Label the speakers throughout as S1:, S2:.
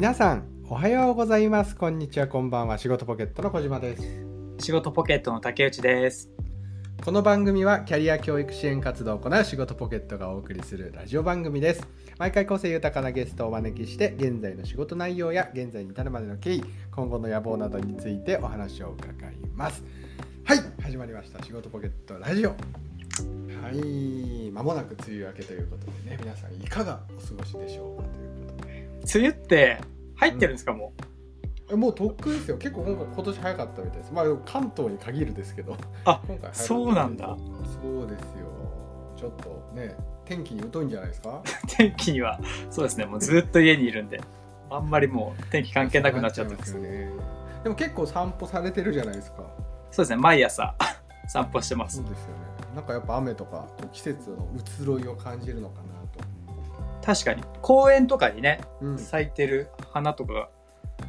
S1: 皆さんおはようございます。こんにちは。こんばんは。仕事ポケットの小島です。
S2: 仕事ポケットの竹内です。
S1: この番組はキャリア教育支援活動を行う仕事ポケットがお送りするラジオ番組です。毎回個性豊かなゲストをお招きして現在の仕事内容や現在に至るまでの経緯今後の野望などについてお話を伺います。はい始まりました。仕事ポケットラジオ。はい間もなく梅雨明けということでね皆さんいかがお過ごしでしょうかという
S2: 梅雨って入ってるんですか、もう？
S1: えもうとっくですよ。結構今回今年早かったみたいです。まあ関東に限るですけど。
S2: あ
S1: 今回
S2: そうなんだ。
S1: そうですよ。ちょっとね天気に疎いんじゃないですか？
S2: 天気には、そうですね、もうずっと家にいるんで、あんまりもう天気関係なくなっちゃってます。
S1: そうなっちゃいますよね。でも結構散歩されてるじゃないですか。
S2: そうですね、毎朝 散歩してます。
S1: そう。ですよね。なんかやっぱ雨とか季節の移ろいを感じるのかな
S2: 確かに、公園とかにね、
S1: と、うん、
S2: 咲いてる花とかが、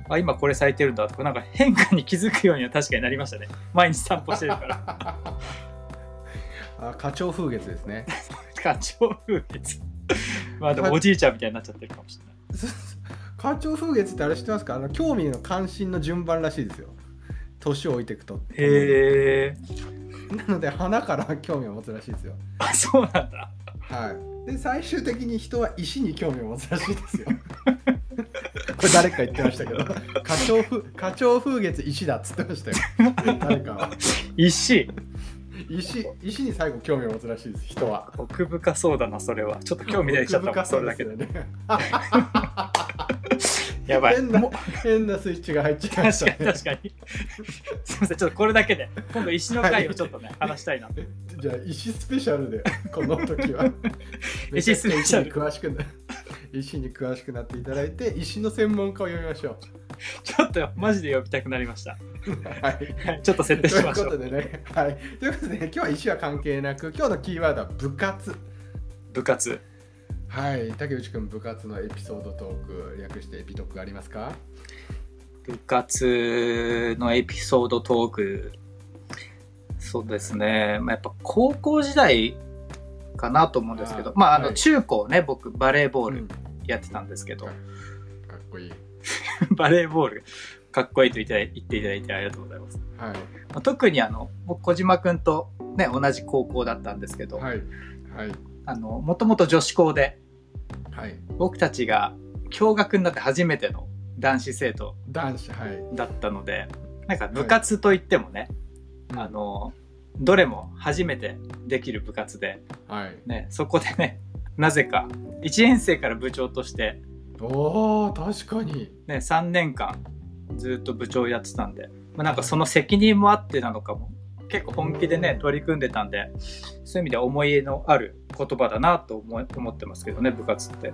S2: あ、今これ咲いてるんだとか、なんか変化に気づくようには確かになりましたね。毎日散歩してるから。
S1: あ花鳥風月ですね
S2: 花鳥風月。まあでもおじいちゃんみたいになっちゃってるかもしれない。
S1: 花鳥風月ってあれ知ってますか？あの興味の関心の順番らしいですよ年を置いていくと
S2: へえ。
S1: なので花から興味を持つらしいですよ
S2: あ、そうなんだ。
S1: はい。で最終的に人は石に興味を持つらしいですよ。これ誰か言ってましたけど。花鳥風花鳥風月石だっつってましたよ。誰かは。
S2: 石。
S1: 石石に最後興味を持つらしいです人は。
S2: 奥深そうだな、それは。ちょっと興味出てきちゃったもん、
S1: 奥深う
S2: それだけで。
S1: ですよね
S2: やばい。
S1: 変な変なスイッチが入っちゃいまし
S2: 確かに
S1: たね
S2: 確かに。すみません、ちょっとこれだけで、今度石の回をちょっとね、話したいな。
S1: じゃあ石スペシャルでこの時は
S2: 石スペシャル
S1: 詳しくな石に詳しくなっていただいて石の専門家を呼びましょ
S2: ちょっとマジで呼びたくなりました。
S1: うはい
S2: はいちょっと設定しましょう。
S1: ということでね、はい。ということで、ね、今日は石は関係なく、今日のキーワードは部活。
S2: 部活。
S1: はい。竹内くん、部活のエピソードトーク、略してエピトークありますか？
S2: 部活のエピソードトーク。そうですね。まあ、やっぱ高校時代かなと思うんですけど、まあ、あの、
S1: はい
S2: 中高ね、僕、バレーボール
S1: うん
S2: やってたんですけど、
S1: かっこいい。
S2: バレーボール、かっこいいと言って言っていただいてありがとうございます。
S1: はい。
S2: まあ特にあの、僕、小島くんとね、同じ高校だったんですけど、
S1: はい。はい。
S2: あの、もともと女子校で、
S1: はい。
S2: 僕たちが共学になって初めての男子生徒
S1: 男子、はい。
S2: だったので、なんか部活といってもね、あの、どれも初めてできる部活で、
S1: はい。
S2: ね、そこでね、なぜか1年生から部長として、
S1: おー、確かに。
S2: ね、3年間ずっと部長やってたんで、まあ、なんかその責任もあってなのかも、結構本気でね、取り組んでたんで、そういう意味では思い入れのある言葉だなと思い思ってますけどね、部活って。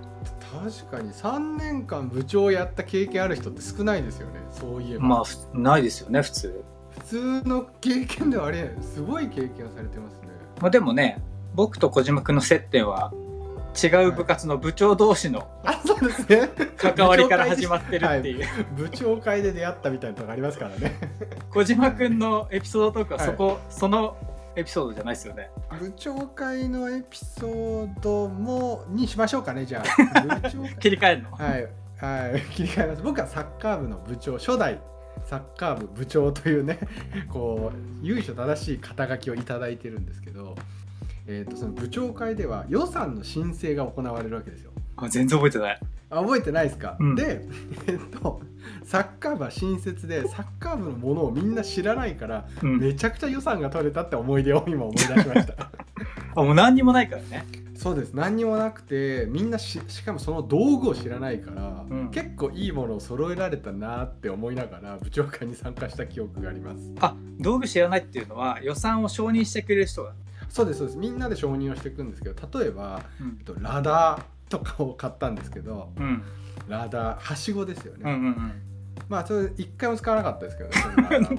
S1: 確かに3年間部長やった経験ある人って少ないですよね。そういえば。
S2: まあ、ふないですよね、普通。
S1: 普通の経験ではあれ、すごい経験をされてますね。
S2: まあ、でもね、僕と小島くんの接点は、違う部活の部長同士の
S1: あ、そうですね。
S2: 関わりから始まってるっていう。
S1: 部長会で出会ったみたいなとこありますからね。
S2: 小島くんのエピソードとか、
S1: はい
S2: そこ、そのエピソードじゃないですよね。
S1: 部長会のエピソードもにしましょうかねじゃあ 部長会
S2: 切り替えるの？
S1: はいはい 切り替えます僕はサッカー部の部長初代サッカー部部長というねこう由緒正しい肩書きをいただいてるんですけど、えー、とその部長会では予算の申請が行われるわけですよ
S2: あ全然覚えてない。
S1: あ覚えてないですか、
S2: うん
S1: で、えっと、サッカー部は新設でサッカー部のものをみんな知らないから
S2: うん。
S1: めちゃくちゃ予算が取れたって思い出を今思い出しました
S2: あ、もう何にもないからね。
S1: そうです何にもなくてみんなししかもその道具を知らないから、
S2: うん
S1: 結構いいものを揃えられたなって思いながら部長会に参加した記憶があります
S2: あ、道具知らないっていうのは予算を承認してくれる人が。
S1: そうですそうです。みんなで承認をしていくんですけど例えば、
S2: うん。
S1: えっと、ラダーとかを買ったんですけど
S2: うん。
S1: ラダーはしごですよね、
S2: うんうん
S1: まあそれ一回も使わなかったですけどね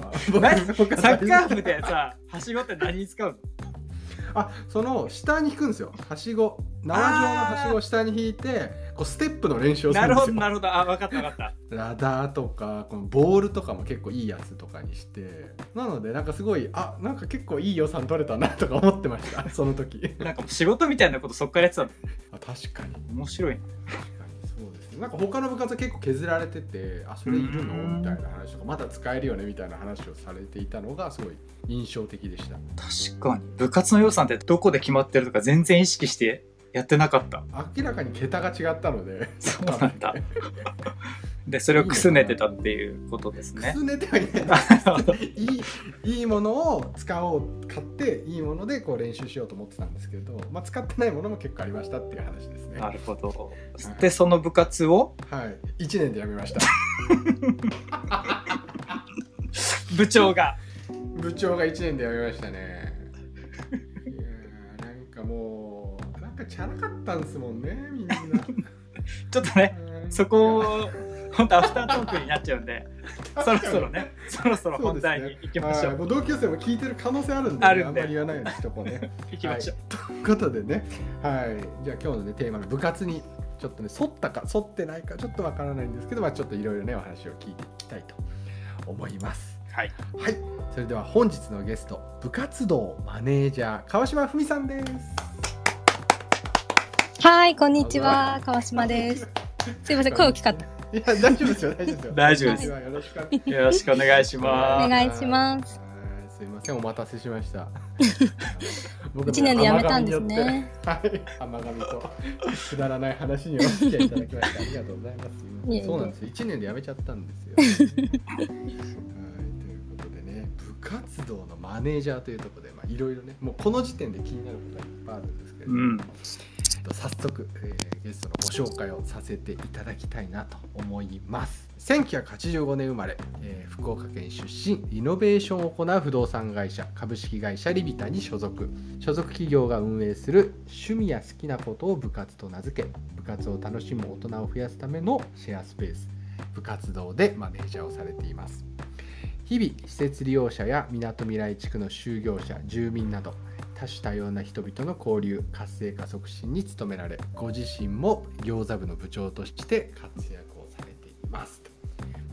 S1: 僕。
S2: サッカー部でさ、はしごって何に使うの？
S1: あその下に引くんですよ。はしご。縄状のはしごを下に引いてこうステップの練習をする
S2: なんるほど、
S1: ですよ
S2: なるほど。あ、分かった分かった。
S1: ラダーとかこのボールとかも結構いいやつとかにしてなのでなんかすごいあなんか結構いい予算取れたなとか思ってました その時
S2: なんか仕事みたいなことそっからやってたの。
S1: あ確かに
S2: 面白いね。
S1: 確かにそうですですけどなんか他の部活は結構削られててあそれいるの？
S2: うん
S1: みたいな話とかまだ使えるよねみたいな話をされていたのがすごい印象的でした
S2: 確かに。部活の予算ってどこで決まってるとか全然意識してやってなかった。
S1: 明らかに桁が違ったので。
S2: そうなんだ。で、それをくすねてたっていうことです
S1: く
S2: ね。
S1: すねてはいない。い いいいものを使おう買っていいものでこう練習しようと思ってたんですけど、まあ、使ってないものも結構ありましたっていう話ですね。
S2: なるほど。で、その部活を？
S1: はい。1年で辞めました。
S2: 部長が。
S1: 部長が1年で辞めましたねかチャラかったんですもんねみんな
S2: ちょっとね、
S1: うん
S2: そこを、本当アフタートークになっちゃうんで、そろそろね、そろそろ本題に行きましょ。
S1: はいうもう同級生も聞いてる可能性あるんで,、
S2: あるんで
S1: んまり言わないようにしとこうね
S2: 行きましょう。
S1: ということでね、はい、じゃあ今日の、ね、テーマの部活にちょっとね沿ったか沿ってないかちょっとわからないんですけど、まあ、ちょっといろいろねお話を聞いていきたいと思います。
S2: はい。
S1: はい、それでは本日のゲスト部活動マネージャー川島文さんです。
S3: はい、こんにちは、川島です。すいません、声大きかった。
S1: いや大丈夫ですよ大丈夫ですよ。
S2: 大丈夫です
S1: よろしくお願いします
S2: よろしくお願いし
S3: お
S2: ます。
S3: 願いします。
S1: はいすいませんお待たせしました。
S3: 一年で辞めたんですね。
S1: はい、甘神とくだらない話にお付き合いいただきましてありがとうございます。そうなんですよ。一年で辞めちゃったんですよ。はい、ということでね、部活動のマネージャーというところで、まあいろいろね、もうこの時点で気になることがいっぱいあるんですけれども、
S2: うん。
S1: と早速、えーゲストのご紹介をさせていただきたいなと思います。1985年生まれ、えー福岡県出身リノベーションを行う不動産会社株式会社リビタに所属。所属企業が運営する趣味や好きなことを部活と名付け部活を楽しむ大人を増やすためのシェアスペース。部活動でマネージャーをされています。日々施設利用者やみなとみらい地区の就業者住民など多種多様な人々の交流活性化促進に努められご自身も餃子部の部長として活躍をされています。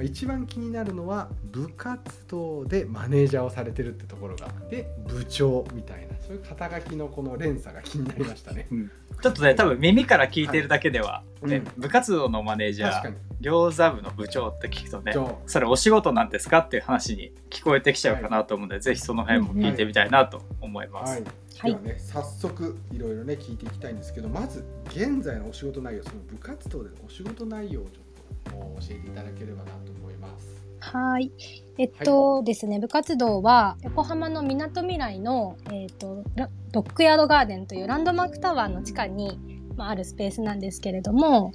S1: 一番気になるのは部活動でマネージャーをされてるってところがで部長みたいなそういう肩書きのこの連鎖が気になりましたね。
S2: ちょっとね、多分耳から聞いてるだけでは、ね
S1: うん。
S2: 部活動のマネージャー餃子部の部長って聞くとね、
S1: 長
S2: それお仕事なんですかっていう話に聞こえてきちゃうかなと思うので、ぜひその辺も聞いてみたいなと思います。
S1: はい、ではね、早速いろいろね聞いていきたいんですけどまず現在のお仕事内容その部活動でのお仕事内容をちょっと教えていただければなと思います。
S3: はい。えっとですね、部活動は横浜のみなとみらいの、えっと、ラドッグヤードガーデンというランドマークタワーの地下に、まあ、あるスペースなんですけれども、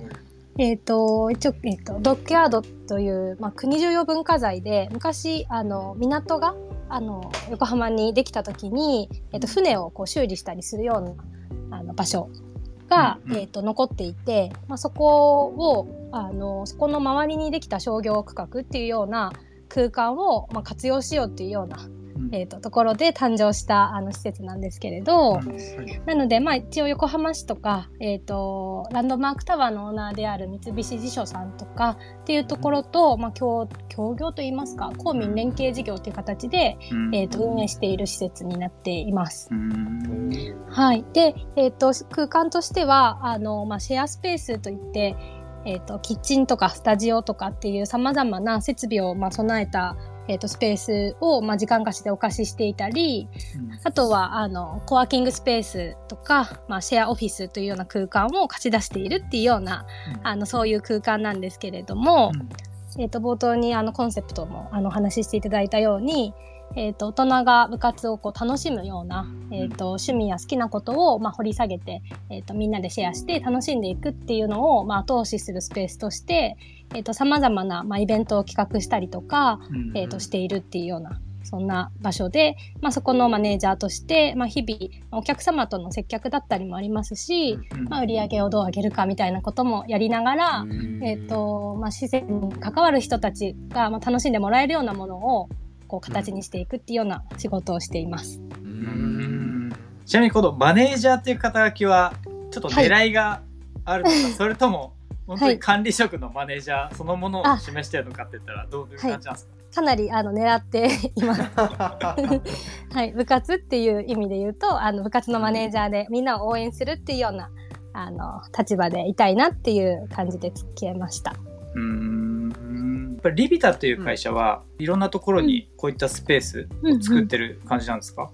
S3: えっと、一応、えっと、ドッグヤードという、まあ、国重要文化財で、昔、あの、港が、あの、横浜にできた時に、えっと、船をこう修理したりするような、あの、場所が、
S2: うんうん。
S3: えっと、残っていて、まあ、そこを、あの、そこの周りにできた商業区画っていうような空間を、まあ、活用しようっていうような、
S2: うん
S3: えっと、ところで誕生した、あの、施設なんですけれど、なので、まあ一応横浜市とか、えっ、と、ランドマークタワーのオーナーである三菱地所さんとかっていうところと、まあ協、協業といいますか、公民連携事業という形で、
S2: うん
S3: えっ、と、運営している施設になっています。
S2: うん
S3: はい。で、えっ、と、空間としては、あの、まあ、シェアスペースといって、えっ、と、キッチンとかスタジオとかっていう様々な設備を、まあ、備えた、えっ、と、スペースを、まあ、時間貸しでお貸ししていたり、あとは、あの、コワーキングスペースとか、まあ、シェアオフィスというような空間を貸し出しているっていうような、あの、そういう空間なんですけれども、えっ、と、冒頭にあの、コンセプトも、あの、お話ししていただいたように、えっ、と、大人が部活をこう楽しむような、えっ、と、趣味や好きなことを、まあ、掘り下げて、えっ、と、みんなでシェアして楽しんでいくっていうのを、まあ、後押しするスペースとして、えっ、と、様々な、まあ、イベントを企画したりとか、
S2: うん
S3: えー、としているっていうようなそんな場所で、まあ、そこのマネージャーとして、まあ、日々お客様との接客だったりもありますし、
S2: うん
S3: まあ、売り上げをどう上げるかみたいなこともやりながら、えーとまあ、施設に関わる人たちが、まあ、楽しんでもらえるようなものをこう形にしていくっていうような仕事をしています。
S1: うん。
S2: ちなみにこのマネージャーっていう肩書きはちょっと狙いがあるのか、それとも本当に管理職のマネージャーそのものを
S3: あ
S2: 示してるのかって言ったらどういう感じなんですか、
S3: かなりあの狙っています。はい、部活っていう意味で言うとあの部活のマネージャーでみんなを応援するっていうようなあの、立場でいたいなっていう感じで付き合いました。
S2: うーん。やっぱりリビタという会社は、いろんなところにこういったスペースを作ってる感じなんですか、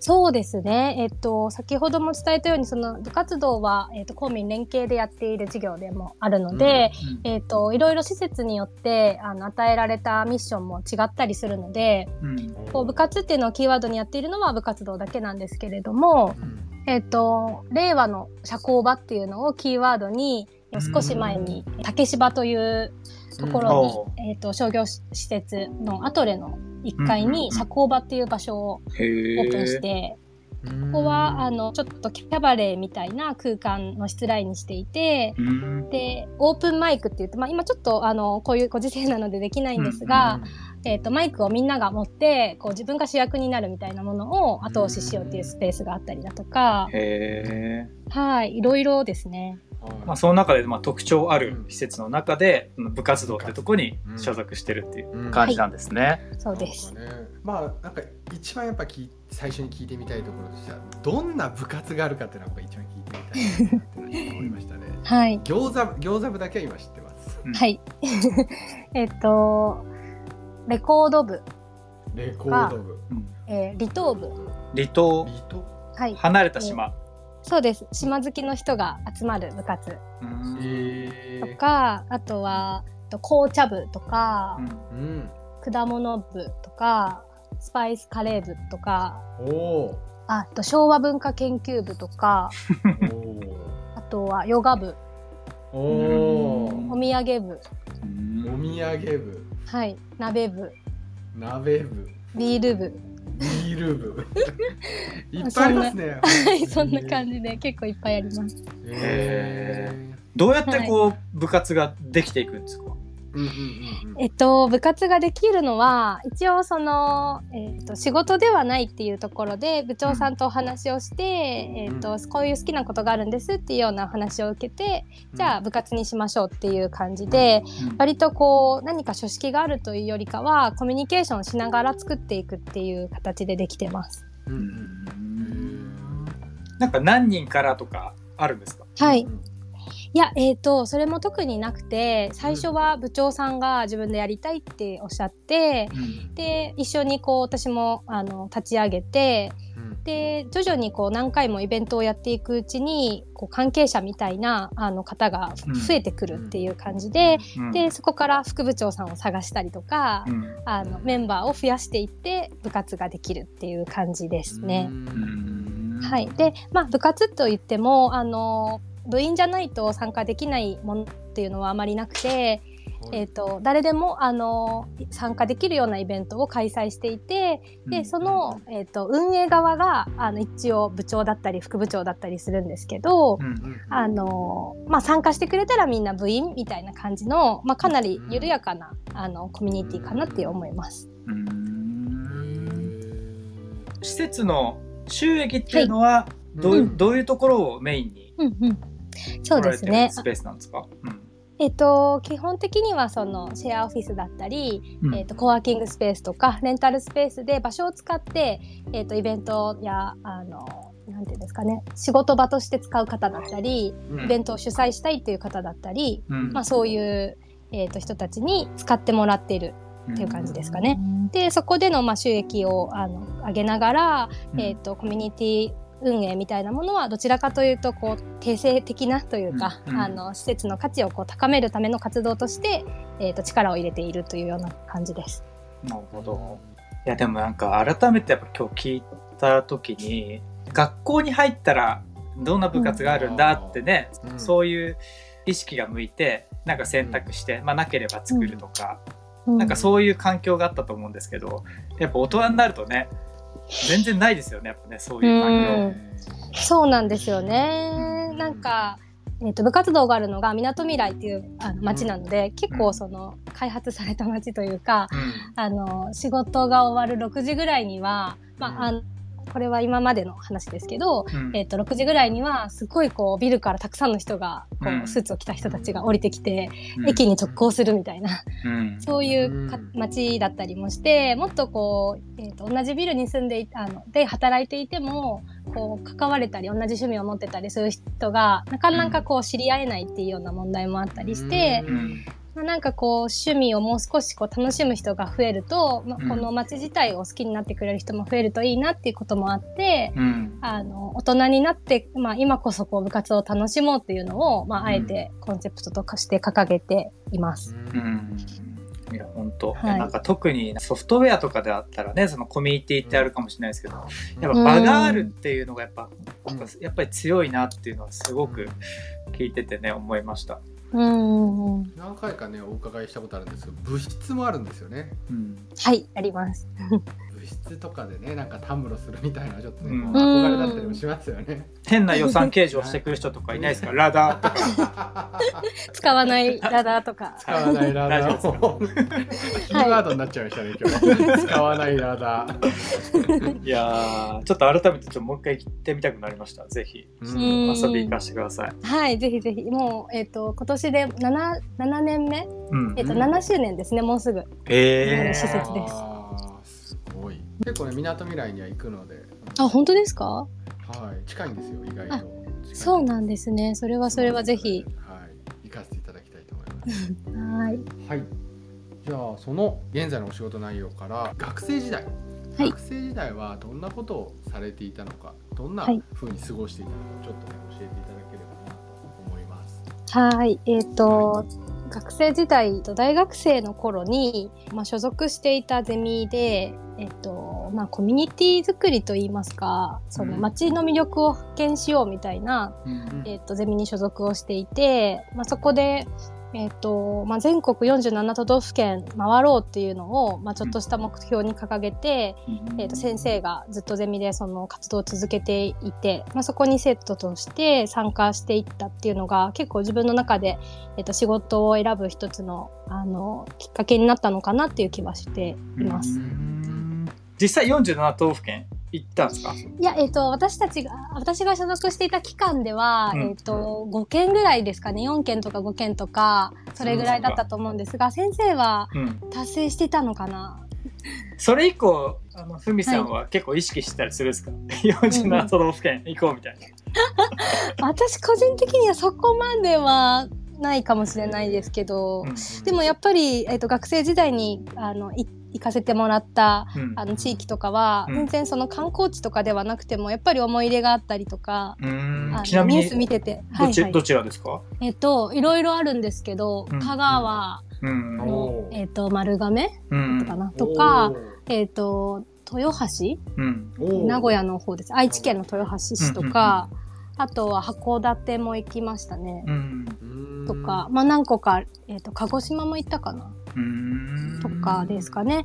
S3: そうですね。えっと、先ほども伝えたように、その部活動は、えっと、公民連携でやっている事業でもあるので、えっと、いろいろ施設によって、あの、与えられたミッションも違ったりするので、
S2: うん。
S3: こう、部活っていうのをキーワードにやっているのは部活動だけなんですけれども、
S1: うん。
S3: えっと、令和の社交場っていうのをキーワードに、少し前に、竹芝というところに、えっと、商業施設のアトレの1階に社交場っていう場所をオープンして、
S1: うん
S3: ここは、あの、ちょっとキャバレーみたいな空間の室内にしていて、
S2: うん。
S3: で、オープンマイクって言って、まあ今ちょっとあの、こういうご時世なのでできないんですが、えっ、と、マイクをみんなが持って、こう自分が主役になるみたいなものを後押ししようっていうスペースがあったりだとか、
S2: へー。
S3: はい、いろいろですね。
S2: まあ、その中でまあ特徴ある施設の中で、部活動ってとこに所属してるっていう感じなんですね。
S3: そうです。
S1: なるほどねまあなんか一番やっぱき最初に聞いてみたいところとしてはどんな部活があるかっていうのが一番聞いてみたいなって思いましたね。
S3: はい。
S1: 餃子餃子部だけは今知ってます。
S2: うん
S3: はい。えっと、レコード部、
S1: レコード部。
S2: うん
S3: えー離島部。
S2: 離島、
S1: リト。
S3: はい。
S2: 離れた島。
S3: そうです。島好きの人が集まる部活とか、あとは、と紅茶部とか
S2: う、ん
S1: うん。
S3: 果物部とか、スパイスカレー部とか、あと昭和文化研究部とか、
S1: ー。
S3: あとはヨガ部、
S1: おお。
S3: 土産部、
S1: お土産部、
S3: はい、鍋部、
S1: 鍋部、
S3: ビール部。
S1: ビール部。いっぱいありますね。
S3: はい、そんな感じで結構いっぱいあります。
S1: へ
S2: どうやってこう、部活ができていくんですか？
S3: えっと、部活ができるのは、一応その、えっと、仕事ではないっていうところで、部長さんとお話をして、えっと、こういう好きなことがあるんですっていうようなお話を受けて、じゃあ部活にしましょうっていう感じで、割とこう、何か書式があるというよりかは、コミュニケーションしながら作っていくっていう形でできてます。
S1: うんうん
S2: なんか何人からとかあるんですか？
S3: はい。
S1: うん
S3: いや、えっ、と、それも特になくて、最初は部長さんが自分でやりたいっておっしゃって、で、一緒にこう、私も、あの、立ち上げて、
S1: うん。
S3: で、徐々にこう、何回もイベントをやっていくうちに、こう、関係者みたいな、あの、方が増えてくるっていう感じで、
S2: うん。
S3: で、そこから副部長さんを探したりとか、
S2: うん。
S3: あの、メンバーを増やしていって、部活ができるっていう感じですね。
S2: うん。
S3: はい。で、まあ、部活といっても、あの、部員じゃないと参加できないものっていうのはあまりなくて、えっ、と、誰でも、あの、参加できるようなイベントを開催していて、で、その、えっ、と、運営側が、あの、一応部長だったり、副部長だったりするんですけど、
S2: うん
S3: あの、まあ、参加してくれたらみんな部員みたいな感じの、まあ、かなり緩やかな、あの、コミュニティかなって思います。
S2: うん。施設の収益っていうのはどう,、
S3: うん。
S2: どういうところをメインに
S3: うんうん。そうですね。
S2: スペースなんですか、うん。
S3: えっと、基本的にはそのシェアオフィスだったり、
S2: うん。
S3: えっと、コワーキングスペースとか、レンタルスペースで場所を使って、えっと、イベントや、あの、なんていうんですかね、仕事場として使う方だったり、
S1: うん。
S3: イベントを主催したいっていう方だったり、
S2: うん。
S3: まあそういう、えっと、人たちに使ってもらっているっていう感じですかね。で、そこでの、まあ、収益を、あの、上げながら、
S2: うん。
S3: えっと、コミュニティ運営みたいなものはどちらかというとこう定性的なというか、
S2: うんうん。
S3: あの施設の価値をこう高めるための活動として、えー、と力を入れているというような感じです。
S2: なるほど。いやでもなんか改めてやっぱ今日聞いた時に学校に入ったらどんな部活があるんだってね、
S1: うん。
S2: そういう意識が向いてなんか選択して、まあなければ作るとか、なんかそういう環境があったと思うんですけどやっぱ大人になるとね全然ないですよねやっぱねそういう環境。
S3: うんそうなんですよね。なんか、えっと部活動があるのがみなとみらいっていうあの町なので、結構その開発された町というか、
S2: うん
S3: あの仕事が終わる6時ぐらいには、まあ、あのこれは今までの話ですけど、
S2: うん。
S3: えっ、と、6時ぐらいには、すごいこう、ビルからたくさんの人が、こ
S2: う
S3: スーツを着た人たちが降りてきて、
S2: うん。
S3: 駅に直行するみたいな、
S2: うん。
S3: そういうか
S1: うん。
S3: 街だったりもして、もっとこう、えっ、と、同じビルに住んでいたので、働いていても、こう、関われたり、同じ趣味を持ってたりする人が、なかなかこう、知り合えないっていうような問題もあったりして、
S2: うん
S3: まあ、なんかこう趣味をもう少しこう楽しむ人が増えると、まあ、
S2: うん。
S3: この街自体を好きになってくれる人も増えるといいなっていうこともあって、
S2: うん。
S3: あの大人になって、まあ、今こそこう部活を楽しもうっていうのを、まあ、あえてコンセプトとかして掲げています。
S2: うん。いや本当、
S3: はい。
S2: なんか特にソフトウェアとかであったらねそのコミュニティってあるかもしれないですけど、やっぱ場があるっていうのがやっぱ、
S1: うん。
S2: やっぱり強いなっていうのはすごく聞いててね思いました。
S3: うんうん
S1: 何回かねお伺いしたことあるんですけど物質もあるんですよね。
S2: うん。
S3: はい、あります。
S1: 物質とかでねなんかたむろするみたいなちょっとね、
S2: うん。
S1: 憧れだったりもしますよね。
S2: 変な予算計上してくる人とかいないですか？ラダーとか。
S3: 使わないラダーとか。
S1: 使わないラダー。をキーワードになっちゃいましたね今日。使わないラダー。
S2: いやーちょっと改めてちょっともう一回行ってみたくなりました。ぜひ。
S1: うん。
S2: 遊び行かせてください。
S3: はい、ぜひぜひ。もう、えっ、と、今年で 7, 7年目？
S2: うん。
S3: えっ、と、
S1: うん
S3: 7周年ですね、もうすぐ。
S2: え
S3: 施設です
S1: 結構ねみなとみらいには行くので
S3: あ、本当ですか？
S1: はい近いんですよ意外
S3: あ
S1: と
S3: そうなんですね。それはそれはぜひ。
S1: はい行かせていただきたいと思います
S3: はい。
S1: はい。じゃあその現在のお仕事内容から学生時代、
S3: はい
S1: 学生時代はどんなことをされていたのか、どんな
S3: はい
S1: 風に過ごしていたのか、ちょっとね教えていただければなと思います。
S3: はい。えっ、と、学生時代と大学生の頃に、まあ、所属していたゼミで、えっ、と、まあ、コミュニティ作りといいますか、その
S1: うん。
S3: 街の魅力を発見しようみたいな、えっ、と、ゼミに所属をしていて、まあ、そこで、えっ、と、まあ、全国47都道府県回ろうっていうのを、まあ、ちょっとした目標に掲げて、えー、と先生がずっとゼミでその活動を続けていて、まあ、そこに生徒として参加していったっていうのが結構自分の中で、えー、と仕事を選ぶ一つのあのきっかけになったのかなっていう気はしています。
S2: 実際47都道府県行ったんですか？
S3: いや、えっ、と、私たちが、私が所属していた期間では、
S2: うん。
S3: えっ、と、5件ぐらいですかね、4件とか5件とか、それぐらいだったと思うんですが、先生は
S2: うん。
S3: 達成してたのかな？
S2: それ以降、あの、ふみさんは結構意識してたりするんですか、?47 都道府県行こうみたいな。
S3: 私個人的にはそこまではないかもしれないですけど、でもやっぱり、えっと学生時代にあのい行かせてもらった
S2: うん。
S3: あの地域とかは、
S2: うん。
S3: 全然その観光地とかではなくてもやっぱり思い入れがあったりとか、ニュース見てて、
S2: どち,、
S3: はいはい。
S2: どちらですか？
S3: えっといろいろあるんですけど、
S2: うん。
S3: 香川
S2: うん。
S3: のえっと丸亀
S2: うん。
S3: かな、とか、えっと豊橋？名古屋の方です。愛知県の豊橋市とか、あとは函館も行きましたね。
S2: うん。
S1: うん
S3: とか、まあ何個か、えっと鹿児島も行ったかな。
S2: うん。
S3: とかですかね。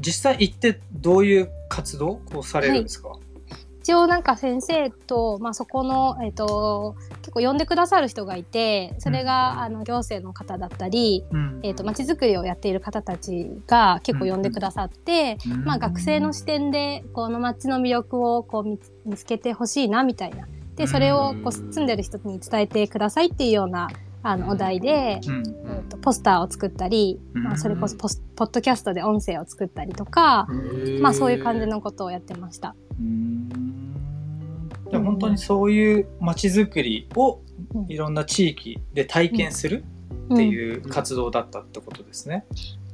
S2: 実際行ってどういう活動をされるんですか、
S3: 一応なんか先生と、まあ、そこの、えっと結構呼んでくださる人がいてそれが、あの行政の方だったり、
S2: うん。
S3: えっと街づくりをやっている方たちが結構呼んでくださって、
S2: うん。
S3: まあ、学生の視点でこの街の魅力をこう見つけてほしいなみたいなでそれをこう住んでる人に伝えてくださいっていうようなあのお題で、
S2: うん。
S3: えっとポスターを作ったり、まあ、それこそポスポッドキャストで音声を作ったりとか、まあ、そういう感じのことをやってました。
S2: うん。じゃあ本当にそういう街づくりを
S3: うん。
S2: いろんな地域で体験するっていう活動だったってことですね。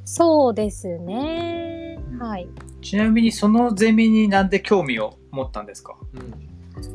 S3: そうですね。はい。
S2: ちなみにそのゼミになんで興味を持ったんですか？
S1: うん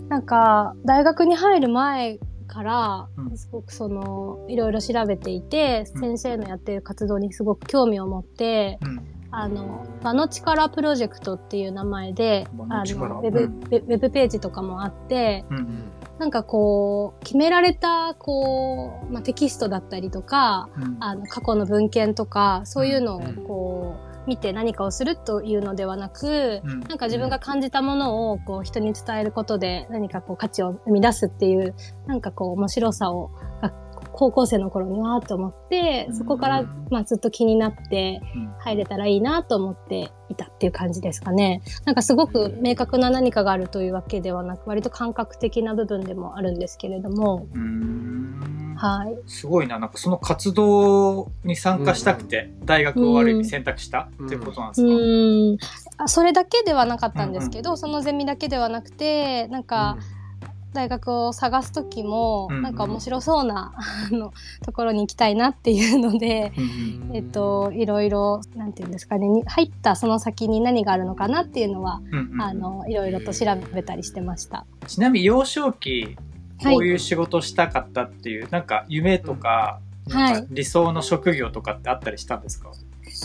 S3: なんか、大学に入る前から
S2: う、ん。
S3: すごくその、いろいろ調べていて、
S2: うん。
S3: 先生のやっている活動にすごく興味を持って、
S2: うん。
S3: あの、場の力プロジェクトっていう名前で、
S2: 場
S3: あ
S2: の
S3: ウェブ、
S2: うん。
S3: ウェブページとかもあって、
S2: う
S1: うん。ん
S3: なんかこう、決められた、こう、まあ、テキストだったりとか、
S2: うん。
S3: あの、過去の文献とか、そういうのを
S1: うん。
S3: こう、見て何かをするというのではなく、
S2: うん。
S3: なんか自分が感じたものをこう人に伝えることで何かこう価値を生み出すっていう、なんかこう面白さをが高校生の頃にわーっと思って、そこから、まあ、ずっと気になって
S2: うん。
S3: 入れたらいいなと思っていたっていう感じですかね。なんかすごく明確な何かがあるというわけではなく、割と感覚的な部分でもあるんですけれども、はい。
S2: すごいな。なんかその活動に参加したくて、大学をある意味選択したっていうことなんで
S3: う
S2: すか、
S3: それだけではなかったんですけど、そのゼミだけではなくてなんか大学を探す時も、
S2: うん
S3: なんか面白そうな あのところに行きたいなっていうので、
S2: うん
S3: えっといろいろなんていうんですかねに入ったその先に何があるのかなっていうのは、
S2: うんうん。
S3: あのいろいろと調べたりしてました。
S2: ちなみに幼少期、
S3: はい。
S2: こういう仕事したかったっていう、なんか夢とか、
S3: うん。
S2: なんか
S3: はい
S2: 理想の職業とかってあったりしたんですか、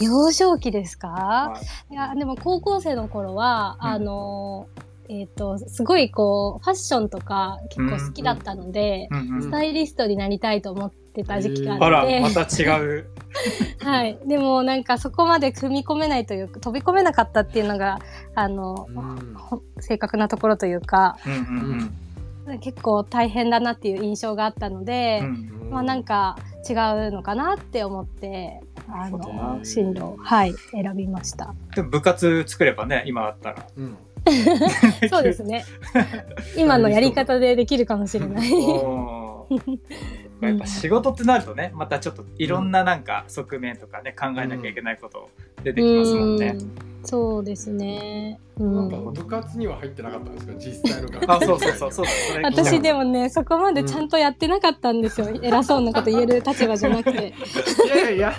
S3: 幼少期ですか、
S2: はい。
S3: いやでも高校生の頃は、
S2: うん。
S3: あのえっ、とすごいこうファッションとか結構好きだったので、
S2: うんうん
S3: スタイリストになりたいと思ってた時期が
S2: あ
S3: って、
S2: また違う。
S3: はい。でもなんかそこまで踏み込めないというか、飛び込めなかったっていうのが、あの、
S1: うん
S3: ほ正確なところというか、
S2: うんうん
S3: 結構大変だなっていう印象があったので、
S2: うん。うん
S3: まあなんか違うのかなって思って、あの、
S2: な
S3: 進路を、はい、選びました。
S2: でも部活作ればね、今だったら。
S1: うん
S3: そうですね。今のやり方でできるかもしれない。
S2: やっぱ仕事ってなるとね、またちょっといろんななんか側面とかね、考えなきゃいけないこと出てきますもんね。
S3: うんそうですね。う
S1: なんか
S3: ん
S1: 部活には入ってなかったんですか実際の学校
S2: あ、そうそうそう、そう
S3: 私でもね、そこまでちゃんとやってなかったんですよ。偉そうなこと言える立場じゃなくて。
S1: いやいや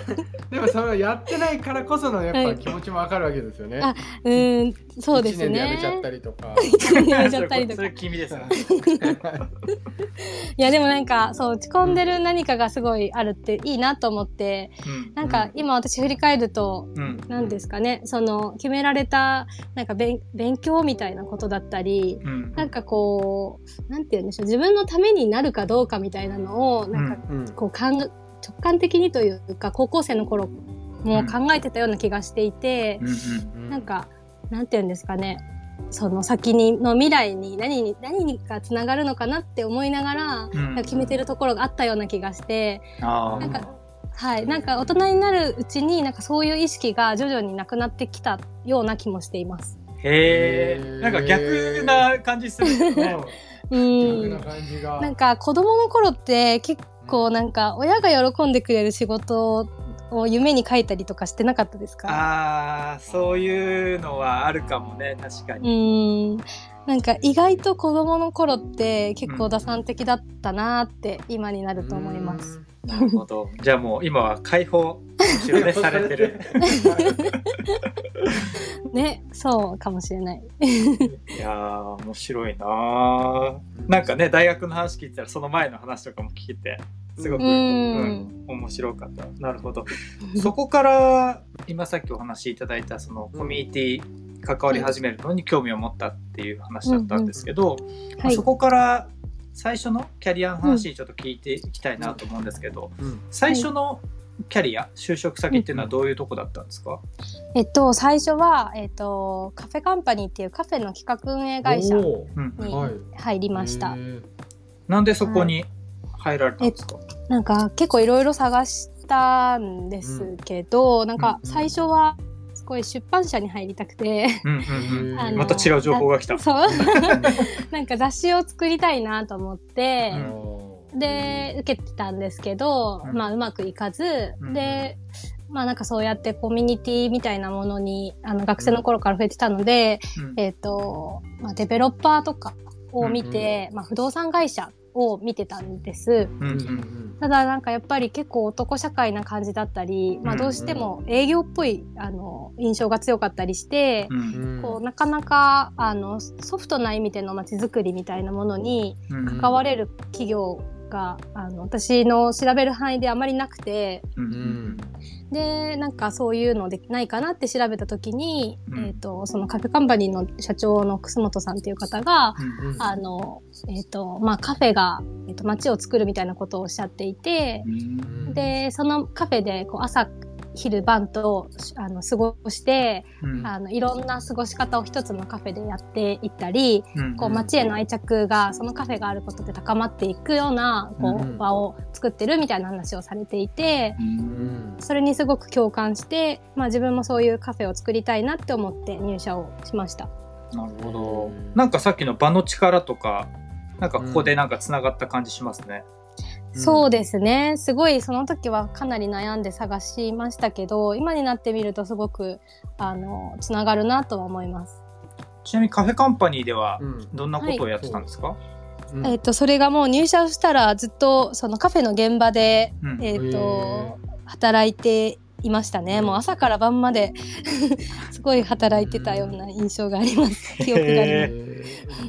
S1: でもそれやってないからこそのやっ
S3: はい
S1: ぱ気持ちもわかるわけですよね、
S3: あうん、そうです
S1: 一年でやめちゃっ
S3: ね。
S1: たりとか
S3: 一年でやめちゃったりとか
S2: それ。君ですよね。
S3: いや、でもなんか、そう、落ち込んでる何かがすごいあるっていいなと思って、
S2: うん
S3: なんか今私振り返ると、
S2: うん。
S3: 何ですかね、その、決められた、なんか勉勉強みたいなことだったり、
S2: うん。
S3: なんかこう、なんて言うんでしょう、自分のためになるかどうかみたいなのを、なんか
S1: うん
S3: こうかん、直感的にというか、高校生の頃も考えてたような気がしていて、
S2: うんうん
S3: なんか、なんて言うんですかね、その先にの未来に何に、何にかつながるのかなって思いながら、
S2: うん
S3: 決めてるところがあったような気がして、
S2: あー
S3: なんか、はい、なんか大人になるうちになんかそういう意識が徐々になくなってきたような気もしています。
S2: へえ。なんか逆な感じするよね。
S3: うん。
S1: 感じが
S3: なんか子供の頃って結構なんか親が喜んでくれる仕事を夢に書いたりとかしてなかったですか？
S2: ああ、そういうのはあるかもね、確か
S3: う
S2: に。
S3: ん。なんか意外と子供の頃って結構打算的だったなって今になると思います。
S2: なるほど。じゃあもう今は解放、されてる。
S3: ね、そうかもしれない。
S2: いやー、面白いなーなんかね、大学の話聞いてたら、その前の話とかも聞けて、すごく、
S3: う
S2: うん
S3: ん。
S2: 面白かった。なるほど。そこから、今さっきお話しいただいた、そのコミュニティ関わり始めるのに興味を持ったっていう話だったんですけど、まあ
S3: はい
S2: そ。こから最初のキャリアの話ちょっと聞いていきたいなと思うんですけど、
S1: うん
S2: 最初のキャリア、就職先っていうのはどういうとこだったんですか、
S3: えっと、最初は、えっと、カフェカンパニーっていうカフェの企画運営会社に入りました。
S1: へー
S2: なんでそこに入られたんですか、
S3: なんか結構いろいろ探したんですけど、なんか最初はすごい出版社に入りたくて、
S2: また違う情報が来た。
S3: そう。なんか雑誌を作りたいなと思って、
S2: うん。
S3: で、受けてたんですけど、
S2: うん。
S3: まあうまくいかず、
S2: うん。
S3: で、まあなんかそうやってコミュニティみたいなものに、あの学生の頃から増えてたので、
S2: うん。
S3: えっ、と、まあデベロッパーとかを見て、まあ不動産会社を見てたんです。ただなんかやっぱり結構男社会な感じだったり、まあどうしても営業っぽい、あの、印象が強かったりして、
S2: うん
S1: うん。
S3: こうなかなかあのソフトな意味でのまちづくりみたいなものに
S2: うん。
S3: 関われる企業が、あの私の調べる範囲であまりなくて。
S2: うん
S3: でなんかそういうのでないかなって調べた時に、
S2: うん。
S3: えっとそのカフェカンパニーの社長の楠本さんっていう方が、
S2: うん。
S3: あのえっとまあ、カフェが、えっと街を作るみたいなことをおっしゃっていて
S2: うん。
S3: でそのカフェでこう朝昼晩とあの過ごして、
S2: うん。
S3: あのいろんな過ごし方を一つのカフェでやっていったり、
S2: うん
S3: こう街への愛着がそのカフェがあることで高まっていくようなこ
S1: うん
S3: う場を作ってるみたいな話をされていて、
S2: う
S1: うん。ん
S3: それにすごく共感して、まあ、自分もそういうカフェを作りたいなって思って入社をしました。
S2: なるほど。
S1: うん。
S2: なんかさっきの場の力とかなんかここでなんかつながった感じしますね、
S3: そうですね。すごいその時はかなり悩んで探しましたけど、今になってみるとすごくあのつながるなとは思います。
S2: ちなみにカフェカンパニーでは
S1: うん。
S2: どんなことをやってたんですか、
S1: うん。
S3: えっ、とそれがもう入社したらずっとそのカフェの現場で
S2: うん。
S3: えっ、
S1: へ
S3: と働いていましたね。もう朝から晩まで すごい働いてたような印象があります。記憶があります。
S1: えー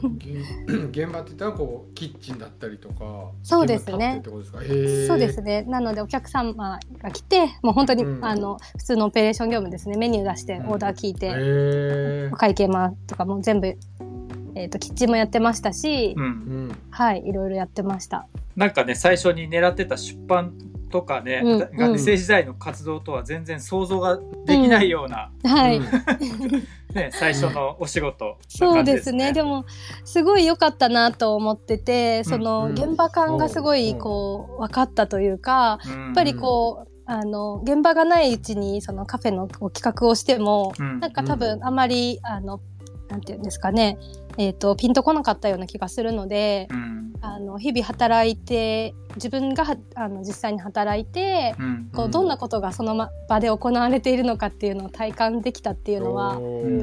S1: 現 現場って言ったらこうキッチンだったりとか
S3: そうですね
S1: す
S3: そうですね。なのでお客様が来て、もう本当に、
S1: うん
S3: あの普通のオペレーション業務ですね。メニュー出して
S1: うん
S3: オーダー聞いて、
S1: へー
S3: お会計もとかも全部、えっ、と、キッチンもやってましたし、
S2: うん
S1: うん
S3: はい、いろいろやってました。
S2: なんかね最初に狙ってた出版とかね、
S3: うん
S2: が学生時代の活動とは全然想像ができないような、
S3: はい。
S1: うん。
S2: ね、最初のお仕事な
S3: そうですね。でも、すごい良かったなと思ってて、その、
S1: うん。
S3: 現場感がすごい、
S1: うん
S3: こう、分かったというか、
S2: や
S3: やっぱりこう、あの、現場がないうちに、そのカフェの企画をしても、
S2: うん、
S3: なんか多分あまり、あの、なんていうんですかね、えっ、と、ピンとこなかったような気がするので、
S2: うん。
S3: あの、日々働いて、自分がはあの実際に働いて、
S2: うん。
S3: こうどんなことがそのま場で行われているのかっていうのを体感できたっていうのは、多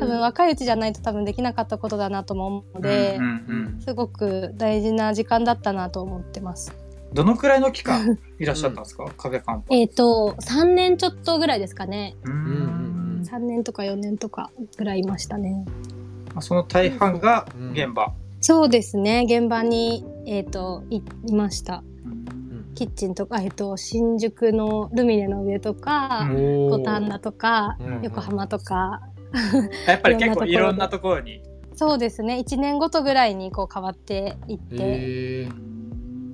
S3: 分若いうちじゃないと多分できなかったことだなとも思うので、すごく大事な時間だったなと思ってます。
S2: どのくらいの期間いらっしゃったんですか、カフェカンパ
S3: えっ、と、3年ちょっとぐらいですかね。
S2: う
S1: うん。うんうん
S3: 3年とか4年とかぐらいいましたね。
S2: まあその大半が現場、
S3: そうですね。現場に、えっ、と、いいました。
S2: うん。
S1: うん
S3: キッチンとか、えっ、と、新宿のルミネの上とか、五反田とか、
S1: うん。
S3: 横浜とか、
S2: やっぱり結構いろんなところに。
S3: そうですね。1年ごとぐらいにこう変わっていって、